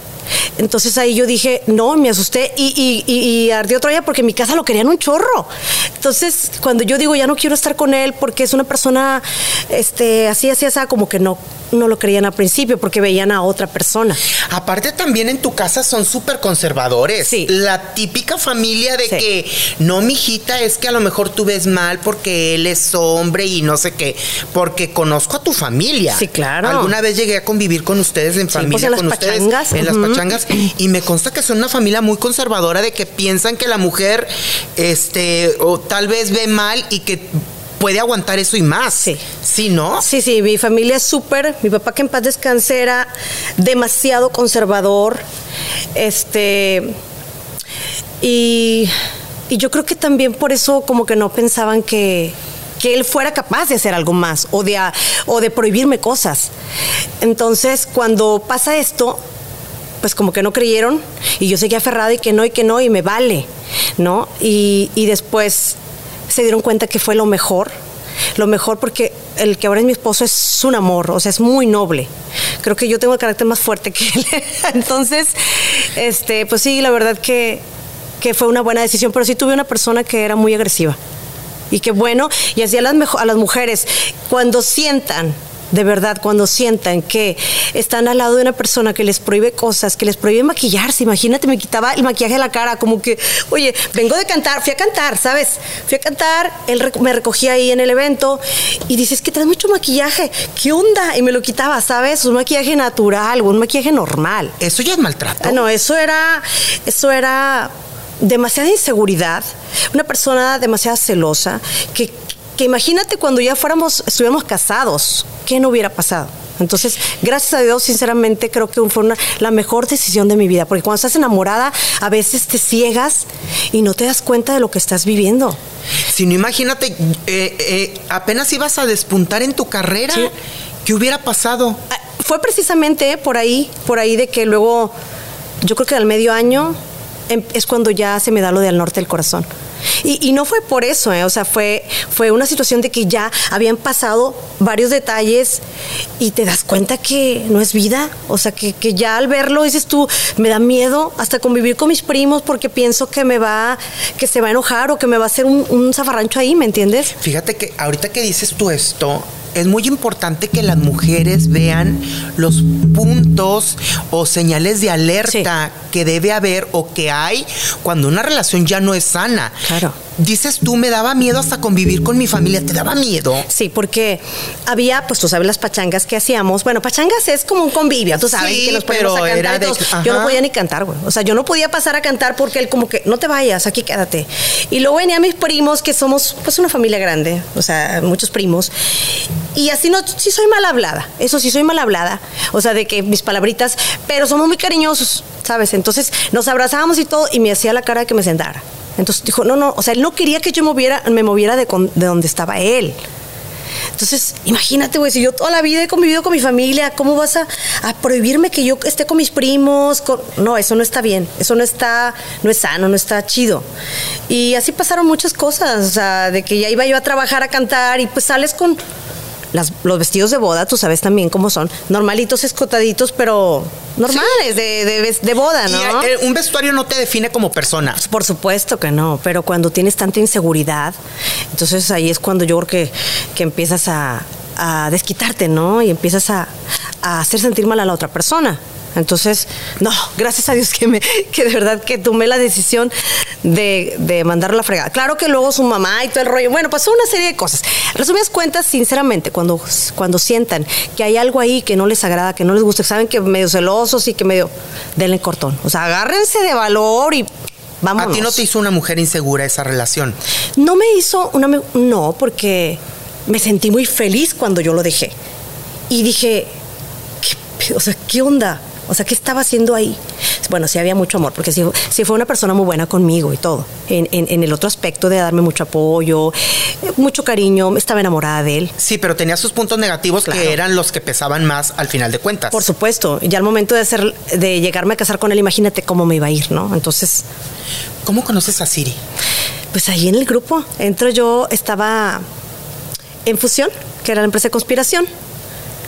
Speaker 2: Entonces ahí yo dije, no, me asusté y, y, y, y ardió otra vez porque en mi casa lo querían un chorro. Entonces, cuando yo digo, ya no quiero estar con él porque es una persona este, así, así, así, como que no, no lo creían al principio porque veían a otra persona.
Speaker 1: Aparte también en tu casa son súper conservadores.
Speaker 2: Sí.
Speaker 1: La típica familia de
Speaker 2: Sí.
Speaker 1: que no, mijita, es que a lo mejor tú ves mal porque él es hombre y no sé qué. Porque conozco a tu familia.
Speaker 2: Sí, claro.
Speaker 1: Alguna vez llegué a convivir con ustedes en
Speaker 2: Sí,
Speaker 1: familia,
Speaker 2: pues en las
Speaker 1: con ustedes
Speaker 2: pachangas,
Speaker 1: en las
Speaker 2: ujú.
Speaker 1: Pachangas y me consta que son una familia muy conservadora de que piensan que la mujer, este, o tal vez ve mal y que puede aguantar eso y más.
Speaker 2: Sí.
Speaker 1: Sí, ¿no?
Speaker 2: Sí, sí, mi familia es súper. Mi papá, que en paz descanse, era demasiado conservador. Este. Y, y yo creo que también por eso, como que no pensaban que, que él fuera capaz de hacer algo más o de, a- o de prohibirme cosas. Entonces, cuando pasa esto, pues como que no creyeron y yo seguía aferrada y que no y que no y me vale, ¿no? Y, y después se dieron cuenta que fue lo mejor, lo mejor porque el que ahora es mi esposo es un amor, o sea, es muy noble. Creo que yo tengo el carácter más fuerte que él. Entonces, este, pues sí, la verdad que, que fue una buena decisión, pero sí tuve una persona que era muy agresiva. Y qué bueno, y así a las, a las mujeres, cuando sientan, de verdad, cuando sientan que están al lado de una persona que les prohíbe cosas, que les prohíbe maquillarse, imagínate, me quitaba el maquillaje de la cara, como que, oye, vengo de cantar, fui a cantar, ¿sabes? Fui a cantar, él me recogía ahí en el evento y dices que traes mucho maquillaje, ¿qué onda? Y me lo quitaba, ¿sabes? Un maquillaje natural, un maquillaje normal.
Speaker 1: Eso ya es maltrato.
Speaker 2: Ah, no, eso era, eso era demasiada inseguridad, una persona demasiado celosa, que, que imagínate cuando ya fuéramos, estuviéramos casados, ¿qué no hubiera pasado? Entonces, gracias a Dios, sinceramente, creo que fue una, la mejor decisión de mi vida, porque cuando estás enamorada, a veces te ciegas y no te das cuenta de lo que estás viviendo.
Speaker 1: Si no, imagínate, eh, eh, apenas ibas a despuntar en tu carrera. ¿Qué hubiera pasado?
Speaker 2: Ah, fue precisamente por ahí, por ahí de que luego, yo creo que al medio año em, es cuando ya se me da lo del norte del corazón. Y, no fue por eso, ¿eh? o sea, fue, fue una situación de que ya habían pasado varios detalles y te das cuenta que no es vida, o sea, que, ya al verlo dices tú, me da miedo hasta convivir con mis primos porque pienso que me va, que se va a enojar o que me va a hacer un, un zafarrancho ahí, ¿me entiendes?
Speaker 1: Fíjate que ahorita que dices tú esto, es muy importante que las mujeres vean los puntos o señales de alerta que debe haber o que hay cuando una relación ya no es sana.
Speaker 2: Claro.
Speaker 1: Dices tú, me daba miedo hasta convivir con mi familia. ¿Te daba miedo?
Speaker 2: Sí, porque había, pues tú sabes, las pachangas que hacíamos. Bueno, pachangas es como un convivio, tú sabes, que nos pero a cantar. yo no podía ni cantar, güey. O sea, yo no podía pasar a cantar porque él como que, no te vayas, aquí quédate. Y luego venían mis primos, que somos pues una familia grande, o sea, muchos primos. Y así no, sí soy mal hablada, eso sí soy mal hablada. O sea, de que mis palabritas, pero somos muy cariñosos, ¿sabes? Entonces nos abrazábamos y todo, y me hacía la cara de que me sentara. Entonces dijo, no, no, o sea, él no quería que yo moviera, me moviera de, de donde estaba él. Entonces, imagínate, güey, si yo toda la vida he convivido con mi familia, ¿cómo vas a, prohibirme que yo esté con mis primos? No, eso no está bien, eso no está, no es sano, no está chido. Y así pasaron muchas cosas, o sea, de que ya iba yo a trabajar, a cantar, y pues sales con los vestidos de boda, tú sabes también cómo son, normalitos, escotaditos, pero normales, de, de, boda, ¿no?
Speaker 1: Eh, un vestuario no te define como persona.
Speaker 2: Pues, por supuesto que no, pero cuando tienes tanta inseguridad, entonces ahí es cuando yo creo que, que empiezas a, a desquitarte, ¿no? Y empiezas a, a hacer sentir mal a la otra persona. Entonces, no, gracias a Dios que, me, que de verdad que tomé la decisión de, de mandarlo a la fregada. Claro que luego su mamá y todo el rollo, bueno, pasó una serie de cosas. Resumidas cuentas, sinceramente, cuando, cuando sientan que hay algo ahí que no les agrada, que no les gusta, que saben que medio celosos y que medio, denle cortón. O sea, agárrense de valor y Vámonos.
Speaker 1: ¿A ti no te hizo una mujer insegura esa relación?
Speaker 2: No me hizo una... No, porque me sentí muy feliz cuando yo lo dejé. Y dije, o sea, ¿qué onda? O sea, ¿qué estaba haciendo ahí? Bueno, sí había mucho amor, porque sí, fue una persona muy buena conmigo y todo. En, el otro aspecto de darme mucho apoyo, mucho cariño, estaba enamorada de él.
Speaker 1: Sí, pero tenía sus puntos negativos que eran los que pesaban más al final de cuentas.
Speaker 2: Por supuesto. Ya al momento de, hacer, de llegarme a casar con él, imagínate cómo me iba a ir, ¿no? Entonces...
Speaker 1: ¿Cómo conoces a Siri?
Speaker 2: Pues ahí en el grupo. Entro yo, estaba en Fusión, que era la empresa de conspiración.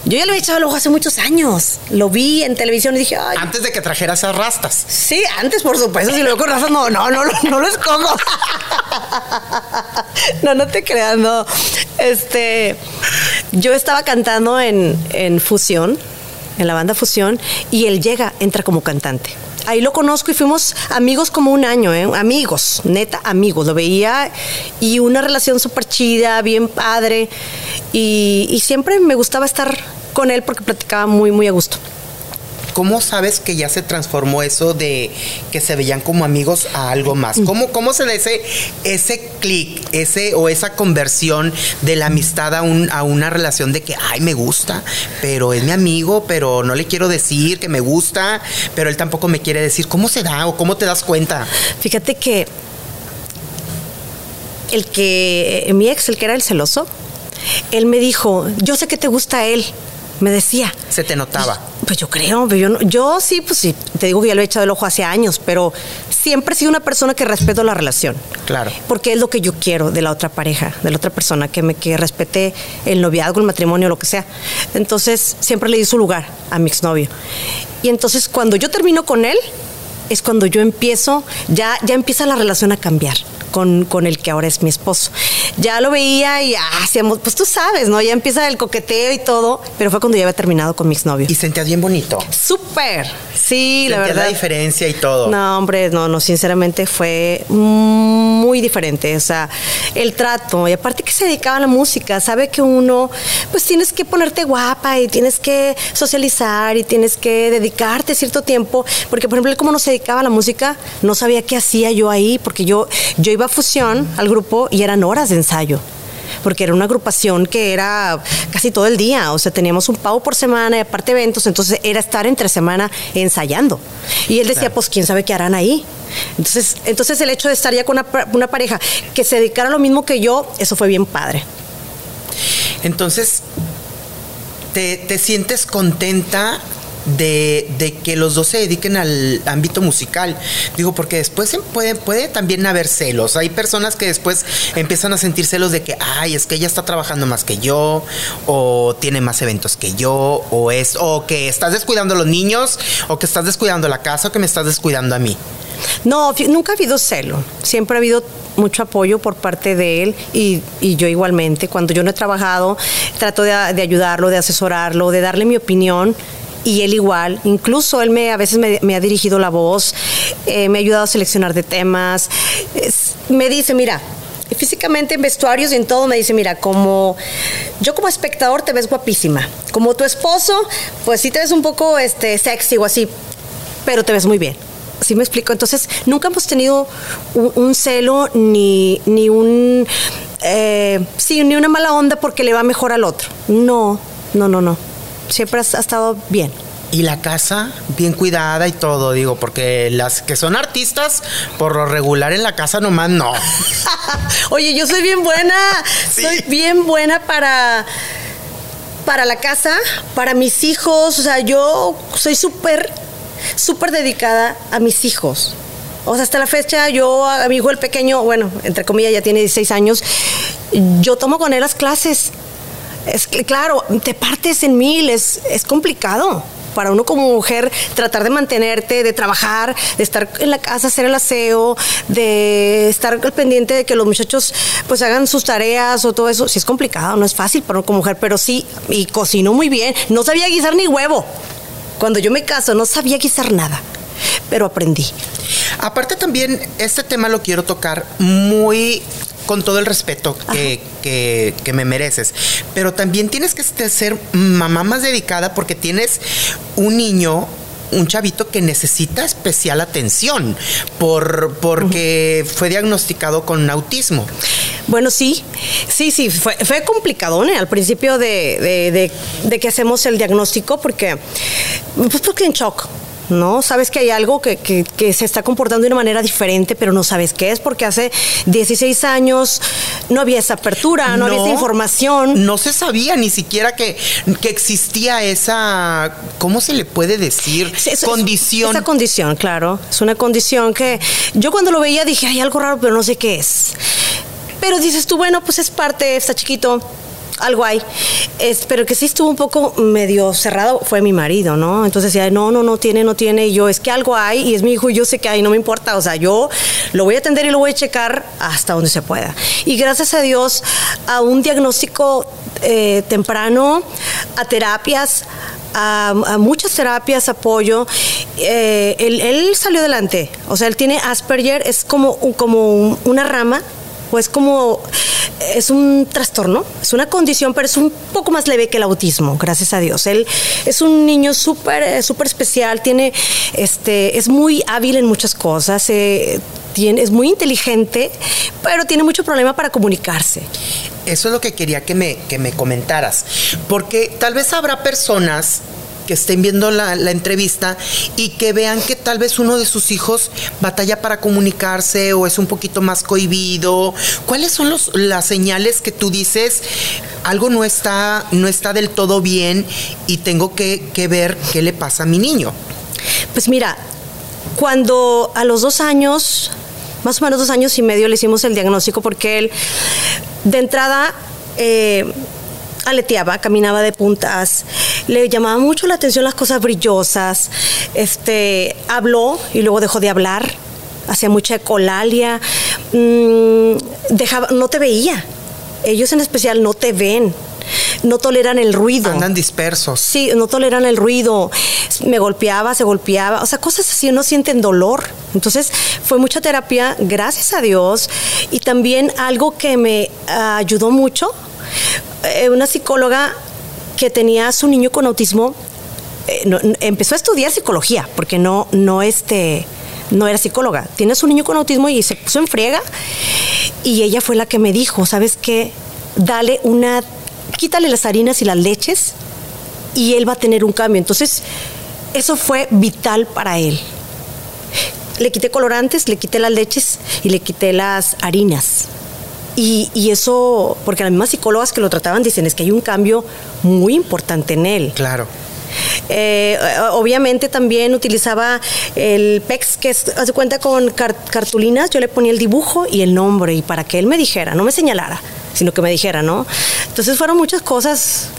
Speaker 2: Yo ya lo he echado el ojo hace muchos años. Lo vi en televisión y dije, ay.
Speaker 1: Antes de que trajeras esas rastas.
Speaker 2: Sí, antes, por supuesto. Si lo veo con rastas, no, no, no, no, lo escojo. no, no te creas, no. Este. Yo estaba cantando en, en Fusión, en la banda Fusión, y él llega, entra como cantante ahí lo conozco y fuimos amigos como un año, ¿eh? amigos, neta, amigos. Lo veía y una relación súper chida, bien padre. Y, y, siempre me gustaba estar con él porque platicaba muy, muy a gusto.
Speaker 1: ¿Cómo sabes que ya se transformó eso de que se veían como amigos a algo más? ¿Cómo, cómo se da ese, ese clic, ese o esa conversión de la amistad a, un, a una relación de que, ay, me gusta, pero es mi amigo, pero no le quiero decir que me gusta, pero él tampoco me quiere decir? ¿Cómo se da o cómo te das cuenta?
Speaker 2: Fíjate que el que, mi ex, el que era el celoso, él me dijo, yo sé que te gusta él, me decía.
Speaker 1: ¿Se te notaba?
Speaker 2: Pues yo creo, yo, yo sí, pues sí, te digo que ya lo he echado el ojo hace años, pero siempre he sido una persona que respeto la relación.
Speaker 1: Claro.
Speaker 2: Porque es lo que yo quiero de la otra pareja, de la otra persona, que me que respete el noviazgo, el matrimonio, lo que sea. Entonces, siempre le di su lugar a mi exnovio. Y entonces, cuando yo termino con él, es cuando yo empiezo, ya, ya empieza la relación a cambiar con, con el que ahora es mi esposo ya lo veía y ah, hacíamos, pues tú sabes, ¿no? Ya empieza el coqueteo y todo, pero fue cuando ya había terminado con mi exnovio.
Speaker 1: ¿Y sentías bien bonito?
Speaker 2: Súper, sí, la verdad.
Speaker 1: la diferencia y todo?
Speaker 2: No, hombre, no, no, sinceramente fue muy diferente, o sea, el trato, y aparte que se dedicaba a la música, sabe que uno, pues tienes que ponerte guapa y tienes que socializar y tienes que dedicarte cierto tiempo, porque por ejemplo, él como no se dedicaba a la música, no sabía qué hacía yo ahí, porque yo, yo iba a fusión al grupo y eran horas de ensayo. porque era una agrupación que era casi todo el día, o sea, teníamos un pago por semana y aparte eventos, entonces era estar entre semana ensayando. Y él decía, pues quién sabe qué harán ahí. Entonces, entonces el hecho de estar ya con una, una pareja que se dedicara a lo mismo que yo, eso fue bien padre.
Speaker 1: Entonces, ¿te, te sientes contenta de, de, que los dos se dediquen al ámbito musical. Digo, porque después puede, puede también haber celos. Hay personas que después empiezan a sentir celos de que, ay, es que ella está trabajando más que yo, o tiene más eventos que yo, o es, o que estás descuidando a los niños, o que estás descuidando la casa, o que me estás descuidando a mí.
Speaker 2: No, nunca ha habido celo. Siempre ha habido mucho apoyo por parte de él y, y yo igualmente. Cuando yo no he trabajado, trato de, de ayudarlo, de asesorarlo, de darle mi opinión y él igual. Incluso él me, a veces me, ha dirigido la voz, eh, me ha ayudado a seleccionar de temas. Me dice, mira, físicamente en vestuarios y en todo me dice, mira, como yo como espectador te ves guapísima. Como tu esposo, pues sí te ves un poco este, sexy o así, pero te ves muy bien. ¿Sí me explico? Entonces, nunca hemos tenido un, un celo ni, ni un... Eh, sí, ni una mala onda porque le va mejor al otro. No, no, no, no siempre ha estado bien.
Speaker 1: Y la casa bien cuidada y todo, digo, porque las que son artistas, por lo regular en la casa nomás no.
Speaker 2: Oye, yo soy bien buena, sí. soy bien buena para para la casa, para mis hijos, o sea, yo soy súper súper dedicada a mis hijos. O sea, hasta la fecha yo a mi hijo el pequeño, bueno, entre comillas ya tiene 16 años, yo tomo con él las clases es claro, te partes en mil, es, es complicado para uno como mujer tratar de mantenerte, de trabajar, de estar en la casa, hacer el aseo, de estar al pendiente de que los muchachos pues hagan sus tareas o todo eso, sí es complicado, no es fácil para uno como mujer, pero sí, y cocino muy bien, no sabía guisar ni huevo. Cuando yo me caso no sabía guisar nada, pero aprendí.
Speaker 1: Aparte también, este tema lo quiero tocar muy con todo el respeto que, que, que, me mereces. Pero también tienes que ser mamá más dedicada porque tienes un niño un chavito que necesita especial atención por, porque uh -huh. fue diagnosticado con autismo.
Speaker 2: Bueno, sí, sí, sí, fue, fue complicado ¿eh? al principio de, de, de, de, que hacemos el diagnóstico porque, pues porque en shock, ¿no? Sabes que hay algo que, que, que, se está comportando de una manera diferente, pero no sabes qué es, porque hace 16 años no había esa apertura, no, no había esa información.
Speaker 1: No se sabía ni siquiera que, que existía esa, ¿cómo se le puede decir?
Speaker 2: Es,
Speaker 1: condición.
Speaker 2: Esa condición, claro. Es una condición que yo cuando lo veía dije, hay algo raro, pero no sé qué es. Pero dices tú, bueno, pues es parte, está chiquito, algo hay. Es, pero que sí estuvo un poco medio cerrado fue mi marido, ¿no? Entonces decía, no, no, no tiene, no tiene. Y yo, es que algo hay y es mi hijo y yo sé que hay, no me importa. O sea, yo lo voy a atender y lo voy a checar hasta donde se pueda. Y gracias a Dios, a un diagnóstico eh, temprano, a terapias, a, muchas terapias, apoyo. Eh, él, él, salió adelante. O sea, él tiene Asperger, es como, como una rama, o es como es un trastorno, es una condición, pero es un poco más leve que el autismo, gracias a Dios. Él es un niño súper súper especial, tiene este es muy hábil en muchas cosas, eh, es muy inteligente, pero tiene mucho problema para comunicarse.
Speaker 1: Eso es lo que quería que me, que me comentaras, porque tal vez habrá personas que estén viendo la, entrevista y que vean que tal vez uno de sus hijos batalla para comunicarse o es un poquito más cohibido. ¿Cuáles son los, las señales que tú dices algo no está, no está del todo bien y tengo que, que ver qué le pasa a mi niño?
Speaker 2: Pues mira, cuando a los dos años, más o menos dos años y medio, le hicimos el diagnóstico porque él, de entrada, eh, aleteaba, caminaba de puntas, le llamaba mucho la atención las cosas brillosas, este, habló y luego dejó de hablar, hacía mucha ecolalia, mmm, dejaba, no te veía, ellos en especial no te ven, no toleran el ruido.
Speaker 1: Andan dispersos.
Speaker 2: Sí, no toleran el ruido. Me golpeaba, se golpeaba, o sea, cosas así, no sienten dolor. Entonces, fue mucha terapia, gracias a Dios, y también algo que me uh, ayudó mucho eh, una psicóloga que tenía a su niño con autismo eh, empezó a estudiar psicología porque no no este no era psicóloga tiene a su niño con autismo y se puso en friega y ella fue la que me dijo sabes qué dale una, quítale las harinas y las leches y él va a tener un cambio. Entonces, eso fue vital para él. Le quité colorantes, le quité las leches y le quité las harinas. Y, y, eso, porque las mismas psicólogas que lo trataban dicen, es que hay un cambio muy importante en él.
Speaker 1: Claro.
Speaker 2: Eh, obviamente también utilizaba el PEX, que es, hace cuenta con cartulinas, yo le ponía el dibujo y el nombre, y para que él me dijera, no me señalara, sino que me dijera, ¿no? Entonces fueron muchas cosas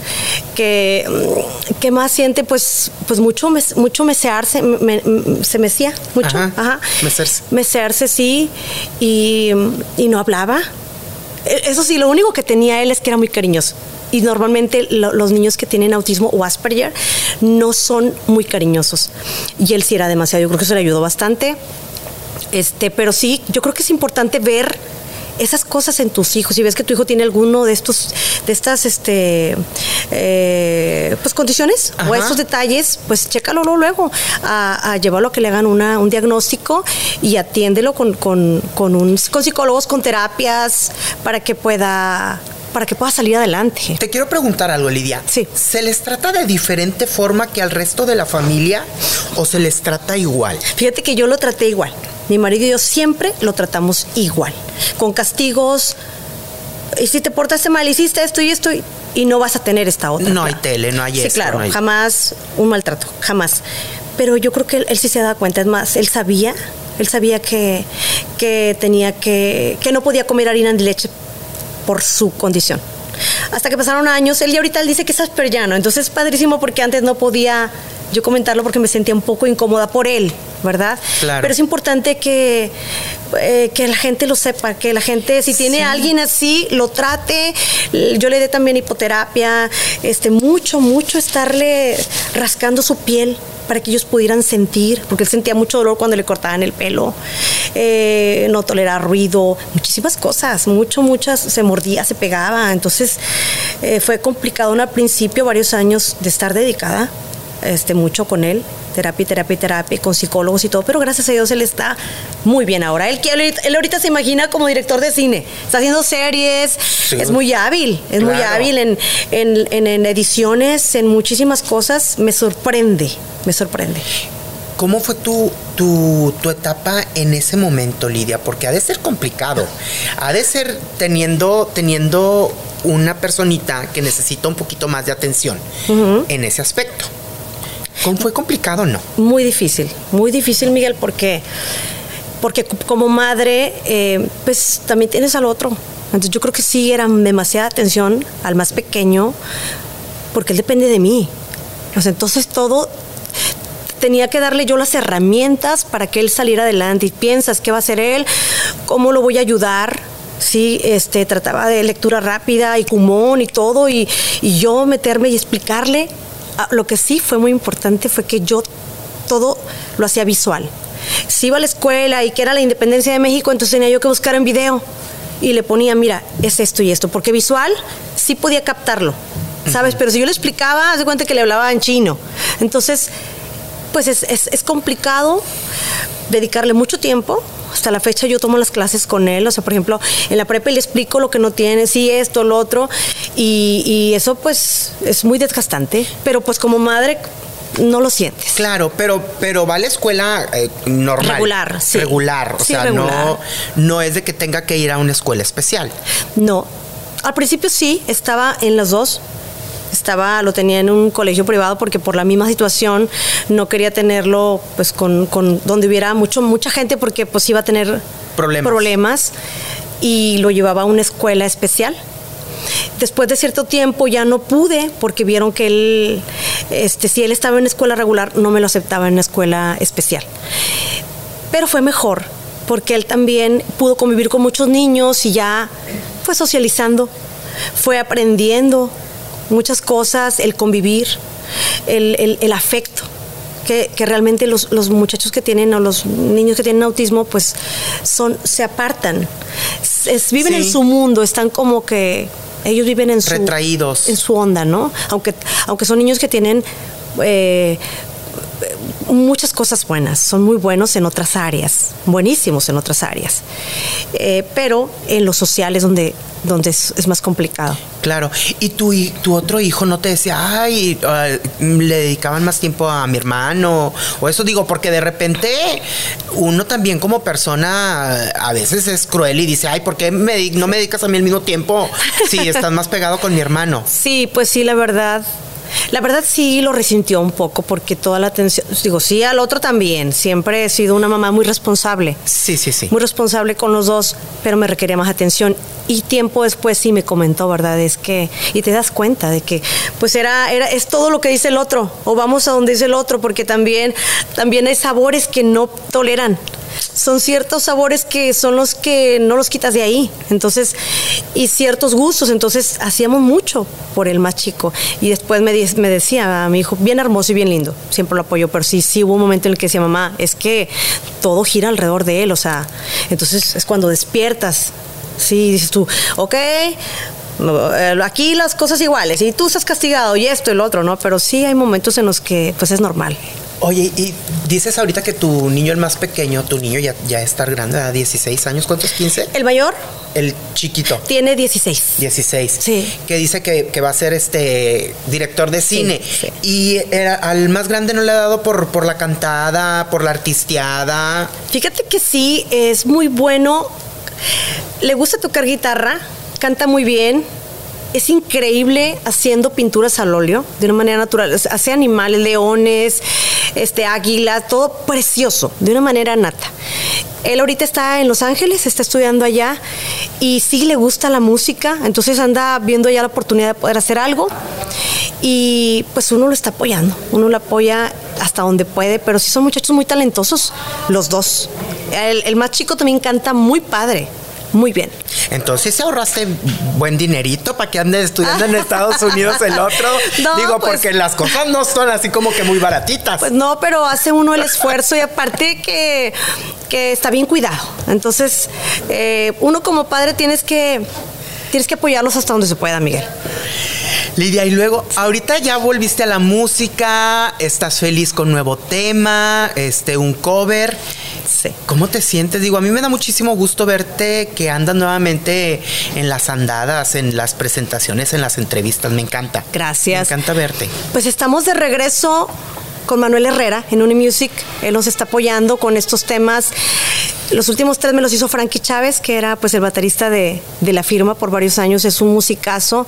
Speaker 2: que, mm, que más siente, pues, pues mucho, mucho mesearse, me, se mecía mucho,
Speaker 1: ajá, Mecerse.
Speaker 2: Mecerse, sí, y, y no hablaba. E, eso sí, lo único que tenía él es que era muy cariñoso y normalmente los niños que tienen autismo o Asperger no son muy cariñosos. Y él sí era demasiado, yo creo que eso le ayudó bastante. Este, pero sí, yo creo que es importante ver esas cosas en tus hijos. Si ves que tu hijo tiene alguno de estos, de estas, este, eh, pues condiciones o esos detalles, pues chécalo luego a, llevarlo a que le hagan una, un diagnóstico y atiéndelo con, con, con, un, con psicólogos, con terapias, para que pueda para que pueda salir adelante.
Speaker 1: Te quiero preguntar algo, Lidia.
Speaker 2: Sí.
Speaker 1: ¿Se les trata de diferente forma que al resto de la familia o se les trata igual?
Speaker 2: Fíjate que yo lo traté igual. Mi marido y yo siempre lo tratamos igual, con castigos. Y si te portaste mal, hiciste esto y esto y no vas a tener esta otra.
Speaker 1: No hay tele, no hay
Speaker 2: Sí, claro, jamás un maltrato, jamás. Pero yo creo que él, sí se da cuenta, es más, él sabía, él sabía que, que tenía que, que no podía comer harina ni leche por su condición. Hasta que pasaron años, él y ahorita él dice que es aspergiano, entonces es padrísimo porque antes no podía yo comentarlo porque me sentía un poco incómoda por él, ¿verdad?
Speaker 1: Claro.
Speaker 2: Pero es importante que, eh, que la gente lo sepa, que la gente, si tiene a alguien así, lo trate. Yo le dé también hipoterapia, este, mucho, mucho estarle rascando su piel para que ellos pudieran sentir, porque él sentía mucho dolor cuando le cortaban el pelo, eh, no toleraba ruido, muchísimas cosas, mucho, muchas, se mordía, se pegaba, entonces eh, fue complicado al principio, varios años de estar dedicada este, mucho con él, terapia, terapia, terapia, con psicólogos y todo, pero gracias a Dios él está muy bien ahora. Él, él ahorita se imagina como director de cine, está haciendo series, es muy hábil, es muy hábil en, en, ediciones, en muchísimas cosas, me sorprende, me sorprende.
Speaker 1: ¿Cómo fue tu, tu, tu, etapa en ese momento, Lidia? Porque ha de ser complicado. Ha de ser teniendo, teniendo una personita que necesita un poquito más de atención en ese aspecto. ¿Fue complicado no?
Speaker 2: Muy difícil, muy difícil, Miguel, porque, porque como madre, eh, pues también tienes al otro. Entonces yo creo que sí era demasiada atención al más pequeño, porque él depende de mí. entonces todo tenía que darle yo las herramientas para que él saliera adelante. Y piensas qué va a hacer él, cómo lo voy a ayudar. Sí, este, trataba de lectura rápida y cumón y todo, y, y yo meterme y explicarle lo que sí fue muy importante fue que yo todo lo hacía visual. Si iba a la escuela y que era la independencia de México, entonces tenía yo que buscar en video y le ponía, mira, es esto y esto, porque visual sí podía captarlo, ¿sabes? Pero si yo le explicaba, haz de cuenta que le hablaba en chino. Entonces, pues es, es complicado dedicarle mucho tiempo, hasta la fecha yo tomo las clases con él, o sea, por ejemplo, en la prepa le explico lo que no tiene, sí, esto, lo otro, y, eso pues es muy desgastante, pero pues como madre no lo sientes.
Speaker 1: Claro, pero, pero va a la escuela eh, normal.
Speaker 2: Regular, sí.
Speaker 1: Regular, o sea, No, no es de que tenga que ir a una escuela especial.
Speaker 2: No. Al principio sí, estaba en las dos, estaba, lo tenía en un colegio privado porque por la misma situación no quería tenerlo pues con, donde hubiera mucho, mucha gente porque pues iba a tener
Speaker 1: problemas.
Speaker 2: problemas y lo llevaba a una escuela especial. Después de cierto tiempo ya no pude porque vieron que él, este, si él estaba en escuela regular, no me lo aceptaba en una escuela especial. Pero fue mejor porque él también pudo convivir con muchos niños y ya fue socializando, fue aprendiendo, muchas cosas, el convivir, el, afecto. Que, realmente los, muchachos que tienen o los niños que tienen autismo pues son se apartan. Viven en su mundo están como que ellos viven en su
Speaker 1: retraídos.
Speaker 2: en su onda no aunque aunque son niños que tienen eh, muchas cosas buenas, son muy buenos en otras áreas, buenísimos en otras áreas, eh, pero en lo social es donde, donde es, más complicado.
Speaker 1: Claro, y tu, tu otro hijo no te decía, ay, ah, le dedicaban más tiempo a mi hermano, o eso digo, porque de repente uno también como persona a veces es cruel y dice, ay, ¿por qué me, no me dedicas a mí el mismo tiempo si estás más pegado con mi hermano?
Speaker 2: Sí, pues sí, la verdad, la verdad sí lo resintió un poco porque toda la atención, digo, sí al otro también, siempre he sido una mamá muy responsable.
Speaker 1: Sí, sí, sí.
Speaker 2: Muy responsable con los dos, pero me requería más atención. Y tiempo después sí me comentó, ¿verdad? Es que, y te das cuenta de que, pues era, era, es todo lo que dice el otro, o vamos a donde dice el otro, porque también, también hay sabores que no toleran son ciertos sabores que son los que no los quitas de ahí. Entonces, y ciertos gustos. Entonces, hacíamos mucho por el más chico. Y después me, decía a mi hijo, bien hermoso y bien lindo. Siempre lo apoyo, pero sí, sí hubo un momento en el que decía, mamá, es que todo gira alrededor de él. O sea, entonces es cuando despiertas. Sí, dices tú, ok, aquí las cosas iguales y tú estás castigado y esto y lo otro, ¿no? Pero sí hay momentos en los que pues es normal.
Speaker 1: Oye, y dices ahorita que tu niño, el más pequeño, tu niño ya, ya está grande, a 16 años, ¿cuántos? ¿15?
Speaker 2: ¿El mayor?
Speaker 1: El chiquito.
Speaker 2: Tiene 16.
Speaker 1: 16.
Speaker 2: Sí.
Speaker 1: Que dice que, va a ser este director de cine. Y era, al más grande no le ha dado por, por la cantada, por la artisteada.
Speaker 2: Fíjate que sí, es muy bueno. Le gusta tocar guitarra, canta muy bien, es increíble haciendo pinturas al óleo de una manera natural. Hace animales, leones, este, águilas, todo precioso, de una manera nata. Él ahorita está en Los Ángeles, está estudiando allá y sí le gusta la música, entonces anda viendo ya la oportunidad de poder hacer algo y pues uno lo está apoyando, uno lo apoya hasta donde puede, pero sí son muchachos muy talentosos, los dos. El, el más chico también canta muy padre muy bien.
Speaker 1: Entonces se ahorraste buen dinerito para que ande estudiando en Estados Unidos el otro. Digo, pues porque las cosas no son así como que muy baratitas.
Speaker 2: Pues no, pero hace uno el esfuerzo y aparte que, que está bien cuidado. Entonces, eh, uno como padre tienes que, tienes que apoyarlos hasta donde se pueda, Miguel.
Speaker 1: Lidia, y luego, ahorita ya volviste a la música, estás feliz con nuevo tema, este, un cover. ¿Cómo te sientes? Digo, a mí me da muchísimo gusto verte que andas nuevamente en las andadas, en las presentaciones, en las entrevistas. Me encanta.
Speaker 2: Gracias.
Speaker 1: Me encanta verte.
Speaker 2: Pues estamos de regreso con Manuel Herrera en Unimusic. Él nos está apoyando con estos temas. Los últimos tres me los hizo Frankie Chávez, que era pues el baterista de, de la firma por varios años. Es un musicazo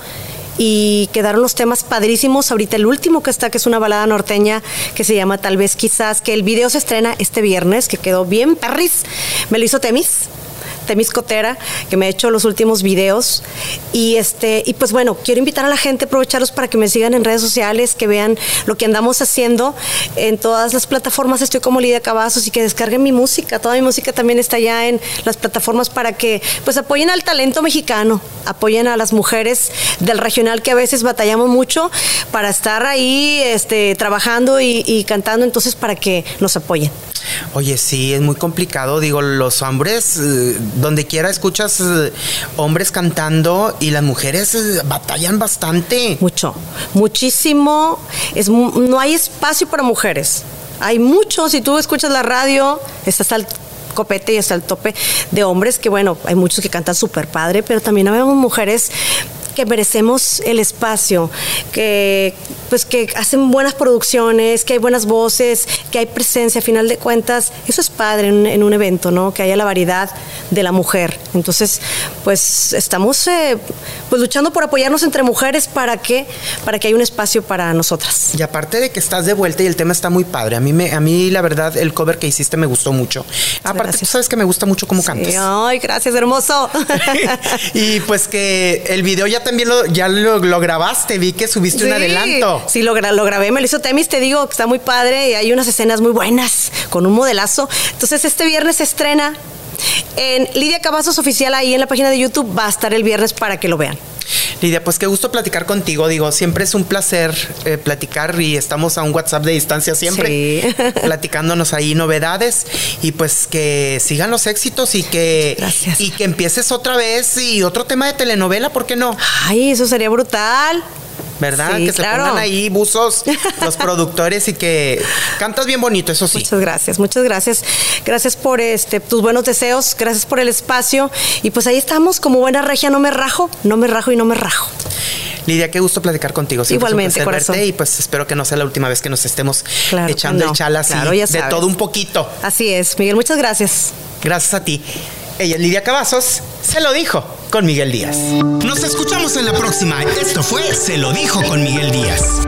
Speaker 2: y quedaron los temas padrísimos. Ahorita el último que está, que es una balada norteña que se llama Tal vez quizás, que el video se estrena este viernes, que quedó bien perris. Me lo hizo Temis. Temis Cotera, que me ha hecho los últimos videos. Y este, y pues bueno, quiero invitar a la gente, aprovecharlos para que me sigan en redes sociales, que vean lo que andamos haciendo. En todas las plataformas estoy como Lidia Cavazos y que descarguen mi música. Toda mi música también está ya en las plataformas para que pues apoyen al talento mexicano, apoyen a las mujeres del regional que a veces batallamos mucho para estar ahí este, trabajando y, y cantando, entonces para que nos apoyen.
Speaker 1: Oye, sí, es muy complicado. Digo, los hombres, eh, donde quiera escuchas eh, hombres cantando y las mujeres eh, batallan bastante.
Speaker 2: Mucho, muchísimo. Es, no hay espacio para mujeres. Hay mucho, si tú escuchas la radio, está hasta el copete y hasta el tope de hombres, que bueno, hay muchos que cantan súper padre, pero también vemos mujeres que merecemos el espacio, que pues que hacen buenas producciones, que hay buenas voces, que hay presencia, a final de cuentas, eso es padre en, un evento, ¿no? Que haya la variedad de la mujer. Entonces, pues estamos eh, pues luchando por apoyarnos entre mujeres para que para que haya un espacio para nosotras.
Speaker 1: Y aparte de que estás de vuelta y el tema está muy padre, a mí me a mí la verdad el cover que hiciste me gustó mucho. Aparte tú sabes que me gusta mucho cómo cantas.
Speaker 2: Ay, gracias, hermoso.
Speaker 1: y pues que el video ya también lo, ya lo, grabaste, vi que subiste un adelanto.
Speaker 2: Sí, lo, lo grabé, me lo hizo Temis, te digo que está muy padre y hay unas escenas muy buenas con un modelazo. Entonces este viernes se estrena en Lidia Cavazos Oficial ahí en la página de YouTube, va a estar el viernes para que lo vean.
Speaker 1: Lidia, pues qué gusto platicar contigo. Digo, siempre es un placer eh, platicar y estamos a un WhatsApp de distancia siempre, platicándonos ahí novedades y pues que sigan los éxitos y que y que empieces otra vez y otro tema de telenovela, ¿por qué no?
Speaker 2: Ay, eso sería brutal.
Speaker 1: ¿Verdad?
Speaker 2: Sí,
Speaker 1: que se
Speaker 2: claro.
Speaker 1: pongan ahí buzos los productores y que cantas bien bonito, eso sí.
Speaker 2: Muchas gracias, muchas gracias. Gracias por este tus buenos deseos, gracias por el espacio y pues ahí estamos como buena regia, no me rajo, no me rajo y no me rajo.
Speaker 1: Lidia, qué gusto platicar contigo. Siempre
Speaker 2: Igualmente, corazón.
Speaker 1: verte y pues espero que no sea la última vez que nos estemos
Speaker 2: Claro
Speaker 1: echando
Speaker 2: no.
Speaker 1: el chal así
Speaker 2: Claro,
Speaker 1: de todo un poquito.
Speaker 2: Así es, Miguel, muchas gracias.
Speaker 1: Gracias a ti. Ella es Lidia Cavazos, se lo dijo con Miguel Díaz. Nos escuchamos en la próxima. Esto fue Se lo dijo con Miguel Díaz.